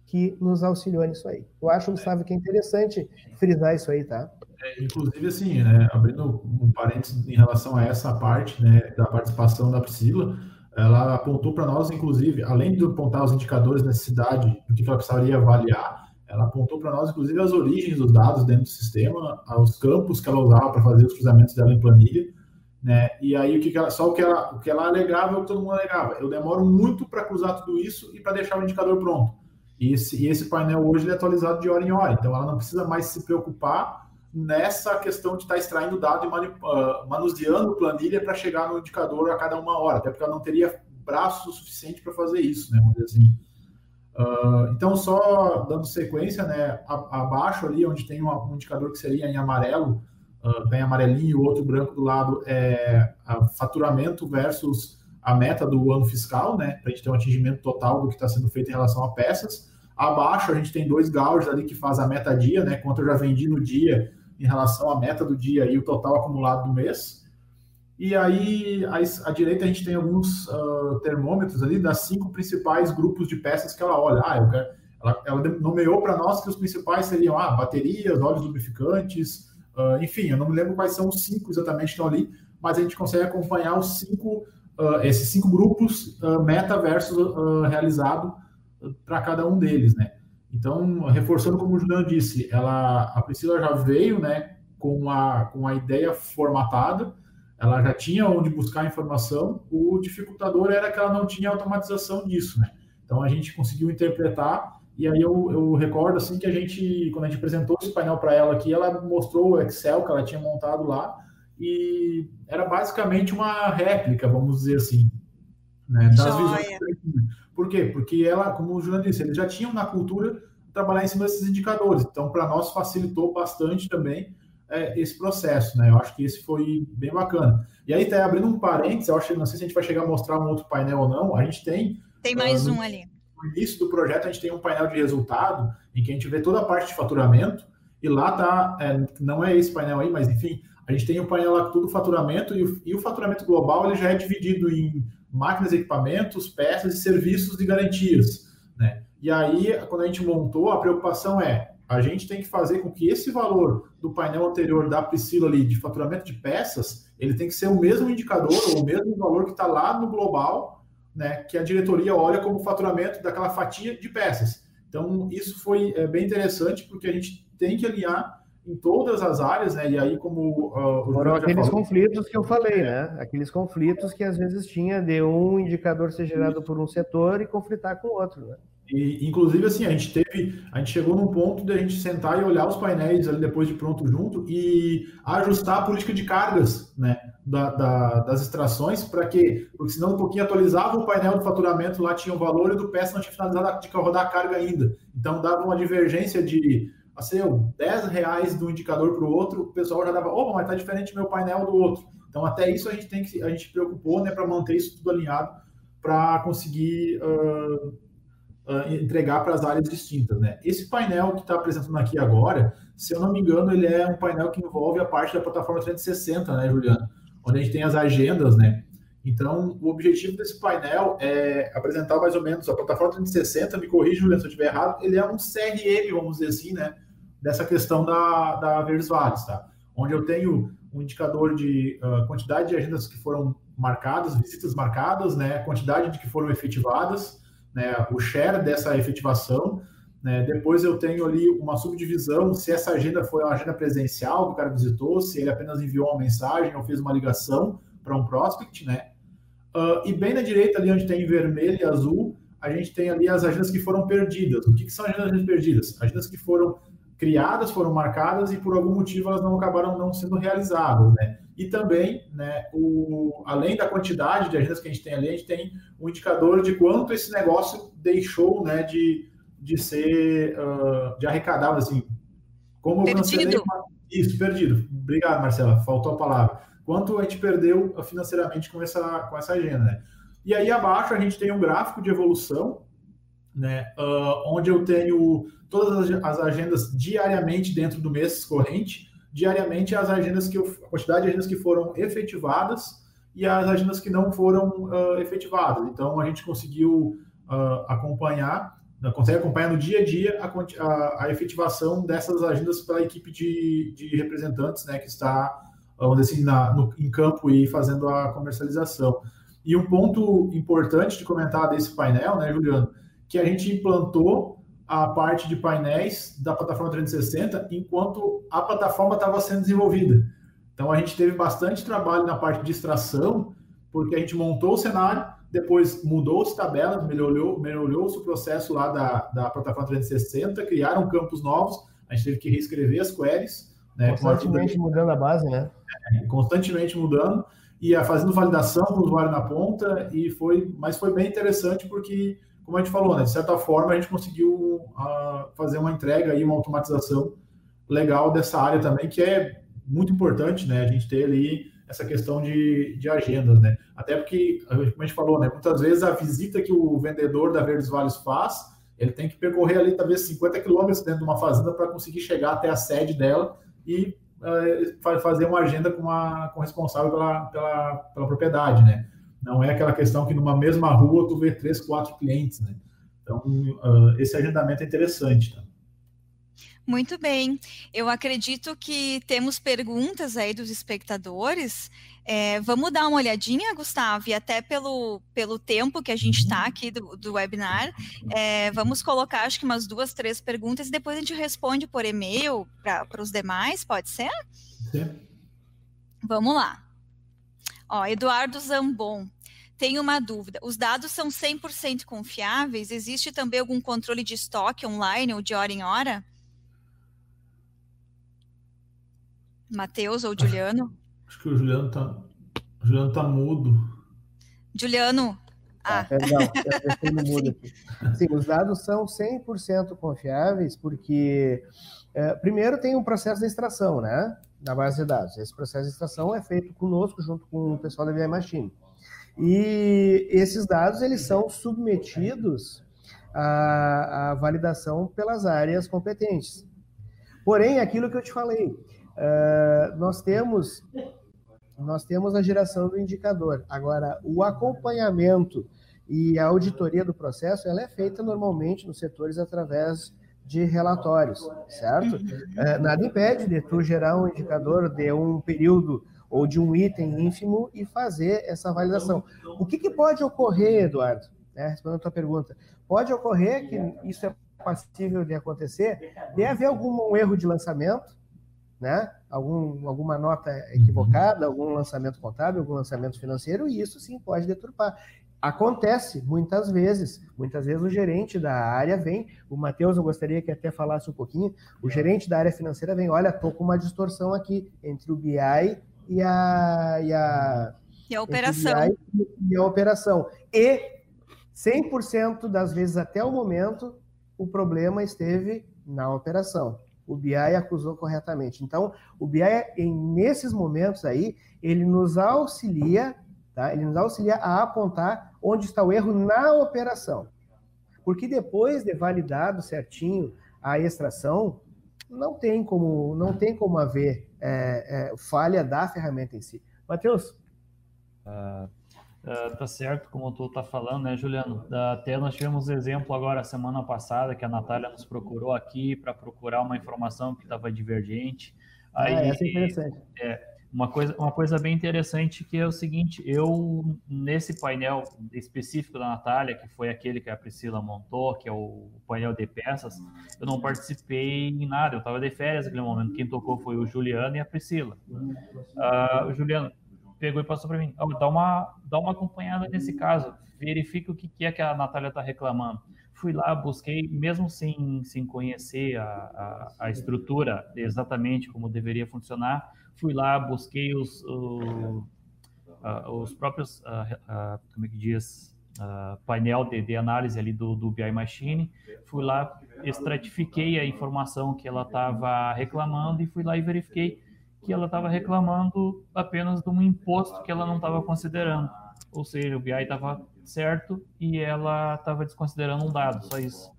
que nos auxiliou nisso aí. Eu acho, Gustavo, que é interessante frisar isso aí, tá? É, inclusive, assim, né, abrindo um parênteses em relação a essa parte né, da participação da Priscila, ela apontou para nós, inclusive, além de apontar os indicadores de necessidade, o que ela precisaria avaliar, ela apontou para nós, inclusive, as origens dos dados dentro do sistema, os campos que ela usava para fazer os cruzamentos dela em planilha, né? E aí o que, que ela, só o que ela, o que ela alegava é o que todo mundo alegava. Eu demoro muito para cruzar tudo isso e para deixar o indicador pronto. E esse, e esse painel hoje é atualizado de hora em hora, então ela não precisa mais se preocupar nessa questão de estar tá extraindo dado e uh, manuseando planilha para chegar no indicador a cada uma hora, até porque ela não teria braço suficiente para fazer isso, né? Vamos assim. Uh, então, só dando sequência, né? abaixo ali, onde tem um, indicador que seria em amarelo, uh, amarelinho e o outro branco do lado é faturamento versus a meta do ano fiscal, né? Para a gente ter um atingimento total do que está sendo feito em relação a peças. Abaixo a gente tem dois gauges ali que faz a meta dia, né? Quanto eu já vendi no dia em relação à meta do dia e o total acumulado do mês. E aí, à, direita, a gente tem alguns uh, termômetros ali das cinco principais grupos de peças que ela olha. Ah, quero, ela, ela nomeou para nós que os principais seriam ah, baterias, óleos lubrificantes, uh, enfim, eu não me lembro quais são os cinco exatamente que estão ali, mas a gente consegue acompanhar os cinco, uh, esses cinco grupos, meta versus realizado para cada um deles, né? Então, reforçando como o Juliano disse, ela, a Priscila já veio, né, com a, com a ideia formatada, ela já tinha onde buscar informação, o dificultador era que ela não tinha automatização disso, né? Então, a gente conseguiu interpretar, e aí eu, eu recordo, assim, que a gente, quando a gente apresentou esse painel para ela aqui, ela mostrou o Excel que ela tinha montado lá, e era basicamente uma réplica, vamos dizer assim, né, das Joia. visões. Por quê? Porque ela, como o Juliano disse, eles já tinham na cultura trabalhar em cima desses indicadores. Então, para nós facilitou bastante também é, esse processo, né? Eu acho que esse foi bem bacana. E aí, tá abrindo um parênteses, eu acho que não sei se a gente vai chegar a mostrar um outro painel ou não. A gente tem. Tem mais uh, um ali. No início do projeto, a gente tem um painel de resultado em que a gente vê toda a parte de faturamento, e lá tá. É, não é esse painel aí, mas enfim, a gente tem um painel lá com tudo faturamento, e o, e o faturamento global ele já é dividido em máquinas, equipamentos, peças e serviços de garantias, né? E aí, quando a gente montou, a preocupação é a gente tem que fazer com que esse valor do painel anterior da Priscila ali de faturamento de peças, ele tem que ser o mesmo indicador ou o mesmo valor que está lá no global, né, que a diretoria olha como faturamento daquela fatia de peças. Então, isso foi é, bem interessante, porque a gente tem que alinhar em todas as áreas, né? E aí, como uh, Foram aqueles falou, conflitos que eu falei, né? Aqueles conflitos que às vezes tinha de um indicador ser gerado por um setor e conflitar com o outro, né? E, inclusive, assim, a gente teve, a gente chegou num ponto de a gente sentar e olhar os painéis ali depois de pronto junto e ajustar a política de cargas, né, da, da, das extrações, para que, porque senão um pouquinho atualizava o painel do faturamento, lá tinha o valor e do peça não tinha finalizado de rodar a carga ainda. Então dava uma divergência de, assim, 10 reais do indicador para o outro, o pessoal já dava, opa, mas tá diferente meu painel do outro. Então até isso a gente tem que, a gente preocupou, né, para manter isso tudo alinhado, para conseguir uh, uh, entregar para as áreas distintas. Né? Esse painel que está apresentando aqui agora, se eu não me engano, ele é um painel que envolve a parte da plataforma 360, né, Juliano? Onde a gente tem as agendas, né? Então, o objetivo desse painel é apresentar mais ou menos a plataforma 360, me corrija, Juliano, se eu estiver errado, ele é um CRM, vamos dizer assim, né? Dessa questão da, da Verdes Vales, tá? Onde eu tenho um indicador de uh, quantidade de agendas que foram marcadas, visitas marcadas, né? Quantidade de que foram efetivadas, né, o share dessa efetivação, Né? Depois eu tenho ali uma subdivisão, se essa agenda foi uma agenda presencial que o cara visitou, se ele apenas enviou uma mensagem ou fez uma ligação para um prospect, né? Uh, e bem na direita, ali onde tem vermelho e azul, a gente tem ali as agendas que foram perdidas. O que, que são agendas perdidas? Agendas que foram criadas, foram marcadas e por algum motivo elas não acabaram não sendo realizadas, né? E também, né, o, além da quantidade de agendas que a gente tem ali, a gente tem um indicador de quanto esse negócio deixou, né, de, de ser, uh, de arrecadar, assim, como perdido. eu cancelei... Isso, perdido. Obrigado, Marcela, faltou a palavra. Quanto a gente perdeu financeiramente com essa, com essa agenda, né? E aí abaixo a gente tem um gráfico de evolução, né, uh, onde eu tenho todas as agendas diariamente dentro do mês corrente, diariamente as agendas que eu, a quantidade de agendas que foram efetivadas e as agendas que não foram uh, efetivadas. Então a gente conseguiu uh, acompanhar, consegue acompanhar no dia a dia a, a, a efetivação dessas agendas pela equipe de, de representantes, né, que está vamos dizer assim, na, no, em campo e fazendo a comercialização. E um ponto importante de comentar desse painel, né, Juliano, que a gente implantou a parte de painéis da plataforma 360 enquanto a plataforma estava sendo desenvolvida. Então a gente teve bastante trabalho na parte de extração, porque a gente montou o cenário, depois mudou as tabelas, melhorou, melhorou o processo lá da, da plataforma 360, criaram campos novos, a gente teve que reescrever as queries. Né, constantemente mudando a base, né? É, constantemente mudando e fazendo validação com o usuário na ponta e foi, mas foi bem interessante porque, como a gente falou, né, de certa forma a gente conseguiu uh, fazer uma entrega e uma automatização legal dessa área também, que é muito importante, né, a gente ter ali essa questão de, de agendas, né, até porque, como a gente falou, né, muitas vezes a visita que o vendedor da Verdes Vales faz, ele tem que percorrer ali talvez 50 quilômetros dentro de uma fazenda para conseguir chegar até a sede dela e uh, fazer uma agenda com, a, com o responsável pela, pela, pela propriedade, né? Não é aquela questão que numa mesma rua tu vê três, quatro clientes, né? Então, uh, esse agendamento é interessante, tá? Muito bem. Eu acredito que temos perguntas aí dos espectadores. É, vamos dar uma olhadinha, Gustavo, e até pelo, pelo tempo que a gente está aqui do, do webinar, é, vamos colocar acho que umas duas, três perguntas e depois a gente responde por e-mail para os demais, pode ser? Sim. Vamos lá. Ó, Eduardo Zambon. Tenho uma dúvida. Os dados são 100% confiáveis? Existe também algum controle de estoque online ou de hora em hora? Matheus ou Juliano? Acho que o Juliano tá, o Juliano tá mudo. Juliano. Ah, ah. perdão, eu mudo aqui. Sim, os dados são 100% confiáveis, porque, é, primeiro, tem um processo de extração, né? Da base de dados. Esse processo de extração é feito conosco, junto com o pessoal da VI Machine. E esses dados, eles são submetidos à, à validação pelas áreas competentes. Porém, aquilo que eu te falei, Uh, nós temos nós temos a geração do indicador. Agora, o acompanhamento e a auditoria do processo, ela é feita normalmente nos setores através de relatórios, certo? Uh, nada impede de tu gerar um indicador de um período ou de um item ínfimo e fazer essa validação. O que, que pode ocorrer, Eduardo? É, respondendo a tua pergunta, pode ocorrer que isso é passível de acontecer, de haver algum erro de lançamento, né? Algum, alguma nota equivocada, algum lançamento contábil, algum lançamento financeiro, e isso sim pode deturpar. Acontece muitas vezes, muitas vezes o gerente da área vem, o Matheus, eu gostaria que até falasse um pouquinho, o gerente da área financeira vem, olha, estou com uma distorção aqui entre o BI e a, e a, e a operação. E a operação. E 100% das vezes até o momento, o problema esteve na operação o BI acusou corretamente. Então, o BI, nesses momentos aí, ele nos auxilia, tá? ele nos auxilia a apontar onde está o erro na operação. Porque depois de validado certinho a extração, não tem como, não tem como haver é, é, falha da ferramenta em si. Matheus? Uh, Uh, tá certo, como tu tá falando, né, Juliano? Até nós tivemos exemplo agora, semana passada, que a Natália nos procurou aqui para procurar uma informação que estava divergente. Aí, ah, essa é interessante. É, Uma coisa, uma coisa bem interessante que é o seguinte, eu, nesse painel específico da Natália, que foi aquele que a Priscila montou, que é o painel de peças, eu não participei em nada, eu estava de férias naquele momento, quem tocou foi o Juliano e a Priscila. Uh, o Juliano pegou e passou para mim, oh, dá, uma, dá uma acompanhada nesse caso, verifica o que, que é que a Natália está reclamando. Fui lá, busquei, mesmo sem, sem conhecer a, a, a, estrutura exatamente como deveria funcionar, fui lá, busquei os, o, os próprios, uh, como é que diz, painel de, de, análise ali do, do BI Machine, fui lá, estratifiquei a informação que ela estava reclamando e fui lá e verifiquei que ela estava reclamando apenas de um imposto que ela não estava considerando. Ou seja, o BI estava certo e ela estava desconsiderando um dado, só isso.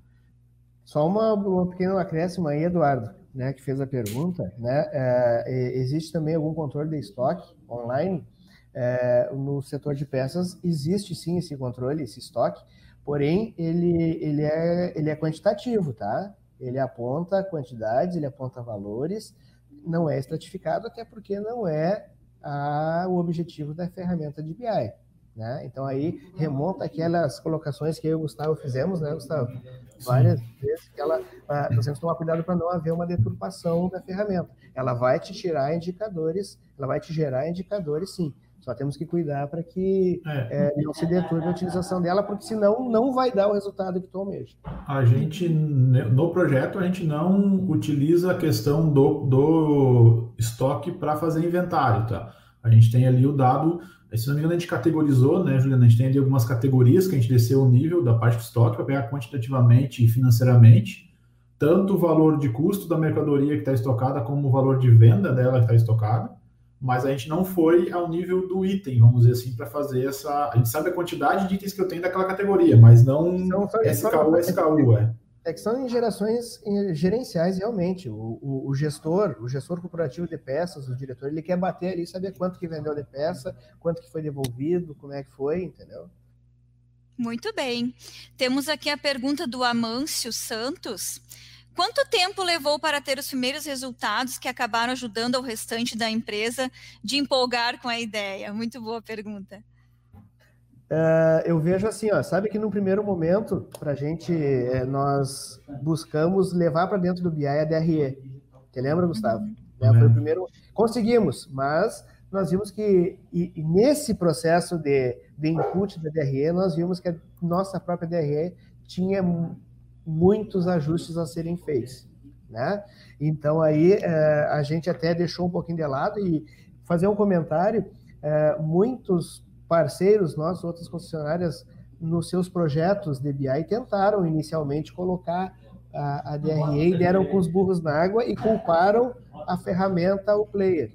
Só uma, uma pequena acréscimo aí, Eduardo, né, que fez a pergunta, né, é, existe também algum controle de estoque online? É, no setor de peças existe sim esse controle, esse estoque, porém ele, ele, é, ele é quantitativo, tá? Ele aponta quantidades, ele aponta valores, não é estratificado, até porque não é a, o objetivo da ferramenta de BI. Né? Então aí remonta aquelas colocações que eu e o Gustavo fizemos, né, Gustavo? Várias Sim. vezes que ela, ah, nós temos que tomar cuidado para não haver uma deturpação da ferramenta. Ela vai te tirar indicadores, ela vai te gerar indicadores, sim. Só temos que cuidar para que é. É, não se deturpe a utilização dela, porque senão não vai dar o resultado que tu almeja. A gente, no projeto, a gente não utiliza a questão do, do estoque para fazer inventário, tá? A gente tem ali o dado se não me engano, a gente categorizou, né, Juliana? A gente tem ali algumas categorias que a gente desceu o nível da parte de estoque para pegar quantitativamente e financeiramente, tanto o valor de custo da mercadoria que está estocada, como o valor de venda dela que está estocada, mas a gente não foi ao nível do item, vamos dizer assim, para fazer essa. A gente sabe a quantidade de itens que eu tenho daquela categoria, mas não, não SKU, SKU, é. É que são em gerações gerenciais, realmente. O, o, o, gestor, o gestor corporativo de peças, o diretor, ele quer bater ali, saber quanto que vendeu de peça, quanto que foi devolvido, como é que foi, entendeu? Muito bem. Temos aqui a pergunta do Amâncio Santos. Quanto tempo levou para ter os primeiros resultados que acabaram ajudando ao restante da empresa de empolgar com a ideia? Muito boa pergunta. Uh, eu vejo assim, ó, sabe que no primeiro momento, para a gente, é, nós buscamos levar para dentro do BI a DRE. Você lembra, Gustavo? Uhum. É, foi o primeiro. Conseguimos, mas nós vimos que e, e nesse processo de, de input da DRE, nós vimos que a nossa própria DRE tinha muitos ajustes a serem feitos. Né? Então aí uh, a gente até deixou um pouquinho de lado e fazer um comentário. Uh, muitos parceiros nossos, outras concessionárias, nos seus projetos de BI, tentaram inicialmente colocar a, a DRE e deram com os burros na água e culparam a ferramenta, o player.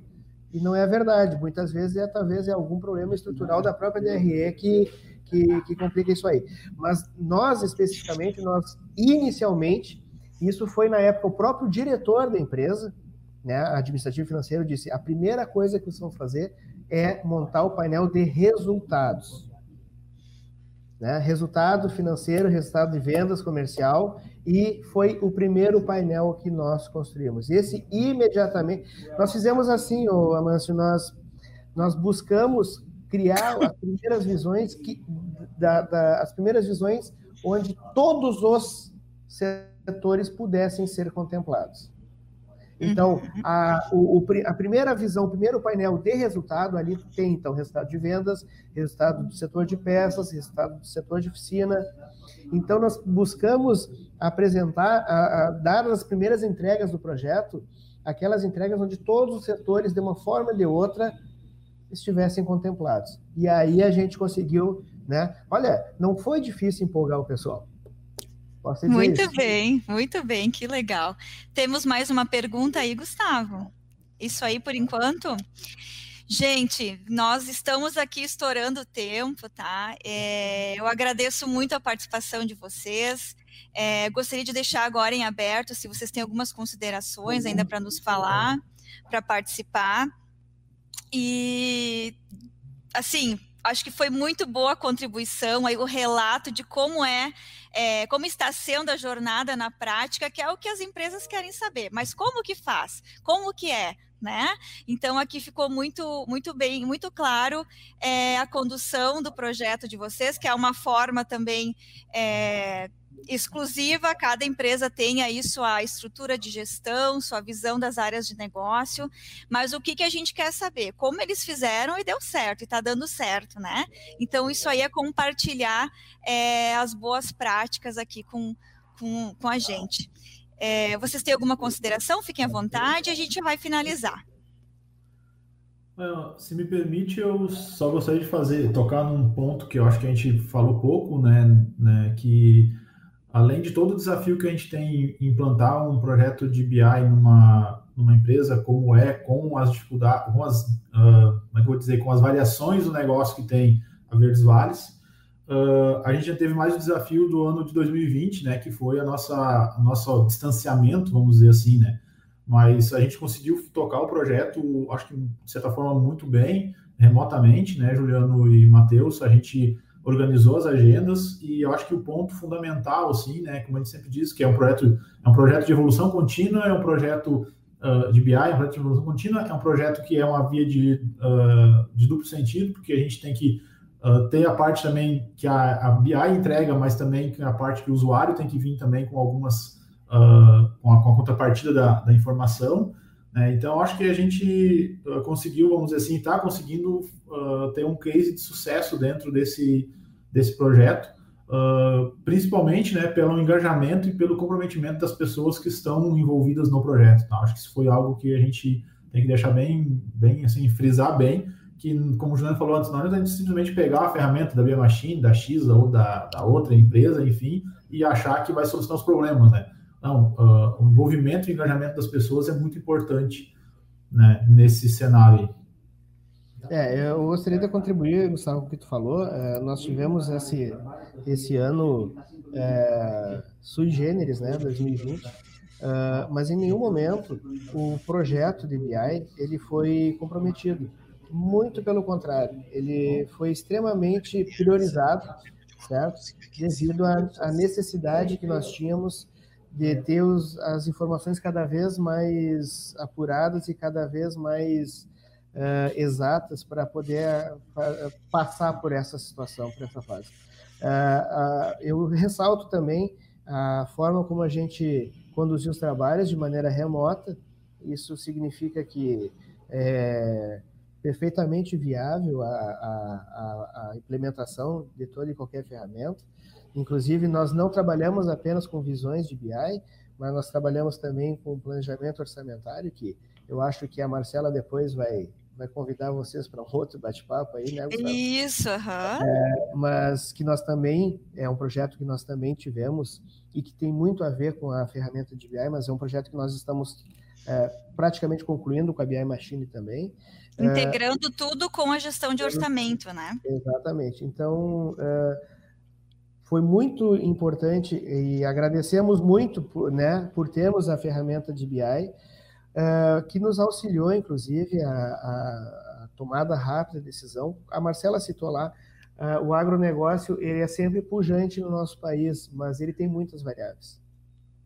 E não é verdade. Muitas vezes é talvez é algum problema estrutural da própria DRE que, que, que complica isso aí. Mas nós, especificamente, nós inicialmente, isso foi na época o próprio diretor da empresa, né, administrativo financeiro, disse: a primeira coisa que vocês vão fazer é montar o painel de resultados. Né? Resultado financeiro, resultado de vendas comercial, e foi o primeiro painel que nós construímos. Esse imediatamente. Nós fizemos assim, ô Amâncio, nós, nós buscamos criar as primeiras visões que, da, da, as primeiras visões onde todos os setores pudessem ser contemplados. Então, uhum. a, o, a primeira visão, o primeiro painel de resultado, ali tem, então, resultado de vendas, resultado do setor de peças, resultado do setor de oficina. Então, nós buscamos apresentar, a, a, dar as primeiras entregas do projeto, aquelas entregas onde todos os setores, de uma forma ou de outra, estivessem contemplados. E aí a gente conseguiu, né? Olha, não foi difícil empolgar o pessoal. Posso muito isso. bem, muito bem, que legal. Temos mais uma pergunta aí, Gustavo. Isso aí por enquanto. Gente, nós estamos aqui estourando o tempo, tá? É, eu agradeço muito a participação de vocês. É, gostaria de deixar agora em aberto se vocês têm algumas considerações ainda para nos falar, para participar. E, assim, acho que foi muito boa a contribuição, aí o relato de como é, é, como está sendo a jornada na prática, que é o que as empresas querem saber. Mas como que faz? Como que é? né? Então aqui ficou muito, muito bem, muito claro é, a condução do projeto de vocês, que é uma forma também é, exclusiva, cada empresa tem aí sua estrutura de gestão, sua visão das áreas de negócio, mas o que, que a gente quer saber? Como eles fizeram e deu certo, e está dando certo, né? Então, isso aí é compartilhar é, as boas práticas aqui com, com, com a gente. É, vocês têm alguma consideração? Fiquem à vontade, a gente vai finalizar. Se me permite, eu só gostaria de fazer, tocar num ponto que eu acho que a gente falou pouco, né, né que além de todo o desafio que a gente tem em implantar um projeto de BI numa, numa empresa como é, com as dificuldades, com as, uh, como é que vou dizer, com as variações do negócio que tem a Verdes Vales, uh, a gente já teve mais o desafio do ano de 2020, né, que foi a nossa, a nosso distanciamento, vamos dizer assim, né, mas a gente conseguiu tocar o projeto, acho que de certa forma muito bem, remotamente, né, Juliano e Matheus, a gente organizou as agendas e eu acho que o ponto fundamental, assim, né, como a gente sempre diz, que é um projeto, é um projeto de evolução contínua, é um projeto uh, de BI, é um projeto de evolução contínua, é um projeto que é uma via de, uh, de duplo sentido, porque a gente tem que uh, ter a parte também que a, a, BI entrega, mas também a parte que o usuário tem que vir também com algumas, com a, com, a, contrapartida da, da informação, né? Então, acho que a gente conseguiu, vamos dizer assim, está conseguindo uh, ter um case de sucesso dentro desse, desse projeto, uh, principalmente né, pelo engajamento e pelo comprometimento das pessoas que estão envolvidas no projeto. Tá? Acho que isso foi algo que a gente tem que deixar bem, bem assim, frisar bem, que, como o Juliano falou antes, não é a gente simplesmente pegar a ferramenta da Bia Machine, da X ou da, da outra empresa, enfim, e achar que vai solucionar os problemas, né? Não, uh, o envolvimento e engajamento das pessoas é muito importante né, nesse cenário. É, eu gostaria de contribuir, Gustavo, com o que tu falou. É, nós tivemos esse, esse ano é, sui generis, né, 2020, uh, é, mas em nenhum momento o projeto de BI ele foi comprometido. Muito pelo contrário, ele foi extremamente priorizado, certo? Devido à necessidade que nós tínhamos de ter os, as informações cada vez mais apuradas e cada vez mais uh, exatas para poder uh, passar por essa situação, por essa fase. Uh, eu ressalto também a forma como a gente conduziu os trabalhos de maneira remota. Isso significa que é perfeitamente viável a, a, a implementação de toda e qualquer ferramenta. Inclusive, nós não trabalhamos apenas com visões de BI, mas nós trabalhamos também com planejamento orçamentário, que eu acho que a Marcela depois vai vai convidar vocês para um outro bate-papo aí, né, Gustavo? Isso, aham. Uhum. É, mas que nós também, é um projeto que nós também tivemos e que tem muito a ver com a ferramenta de BI, mas é um projeto que nós estamos é, praticamente concluindo com a BI Machine também. É, Integrando é, tudo com a gestão de orçamento, né? Exatamente. Então, é, foi muito importante e agradecemos muito por, né, por termos a ferramenta de BI, uh, que nos auxiliou, inclusive, a, a, tomada rápida de decisão. A Marcela citou lá, uh, o agronegócio ele é sempre pujante no nosso país, mas ele tem muitas variáveis.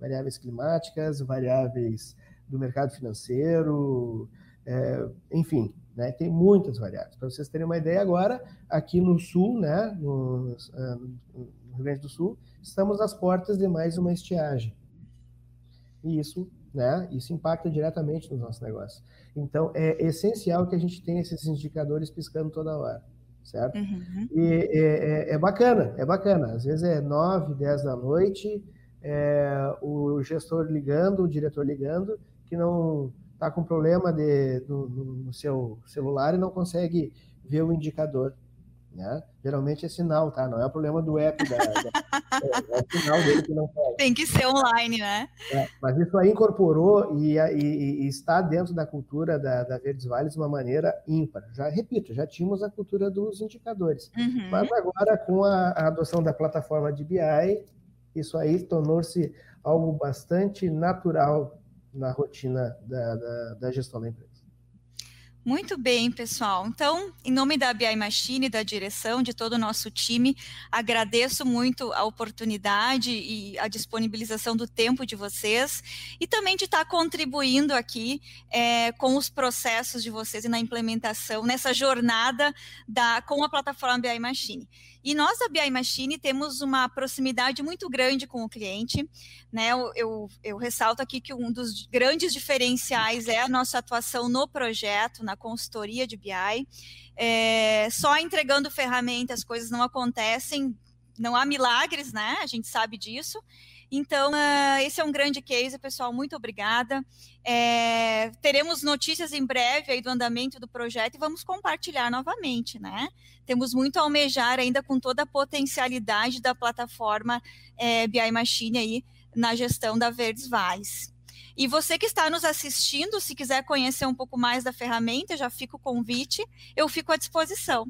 Variáveis climáticas, variáveis do mercado financeiro, é, enfim, né, tem muitas variáveis. Para vocês terem uma ideia, agora, aqui no sul, né, no Rio Grande do Sul, estamos às portas de mais uma estiagem. E isso né? Isso impacta diretamente nos nossos negócios. Então, é essencial que a gente tenha esses indicadores piscando toda hora, certo? Uhum. E é, é, é, bacana, é bacana. Às vezes é 9, 10 da noite, é, o gestor ligando, o diretor ligando, que não está com problema de, no, no seu celular e não consegue ver o indicador. Né? Geralmente é sinal, tá? Não é o problema do app, da, da, é, é, o sinal dele que não pode. Tem que ser online, né? É, mas isso aí incorporou e, e, e, está dentro da cultura da, da Verdes Vales de uma maneira ímpar. Já repito, já tínhamos a cultura dos indicadores, uhum. mas agora com a, a adoção da plataforma de BI, isso aí tornou-se algo bastante natural na rotina da, da, da gestão da empresa. Muito bem, pessoal. Então, em nome da BI Machine, da direção, de todo o nosso time, agradeço muito a oportunidade e a disponibilização do tempo de vocês e também de estar contribuindo aqui é, com os processos de vocês e na implementação, nessa jornada da, com a plataforma BI Machine. E nós da BI Machine temos uma proximidade muito grande com o cliente, né? Eu, eu, eu, ressalto aqui que um dos grandes diferenciais é a nossa atuação no projeto, na consultoria de BI. É, só entregando ferramentas, as coisas não acontecem, não há milagres, né? A gente sabe disso. Então, uh, esse é um grande case, pessoal. Muito obrigada. É, teremos notícias em breve aí do andamento do projeto e vamos compartilhar novamente, né? Temos muito a almejar ainda com toda a potencialidade da plataforma é, BI Machine aí na gestão da Verdes Vales. E você que está nos assistindo, se quiser conhecer um pouco mais da ferramenta, já fica o convite, eu fico à disposição.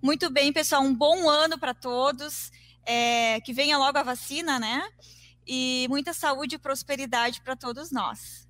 Muito bem, pessoal, um bom ano para todos, é, que venha logo a vacina, né? e muita saúde e prosperidade para todos nós.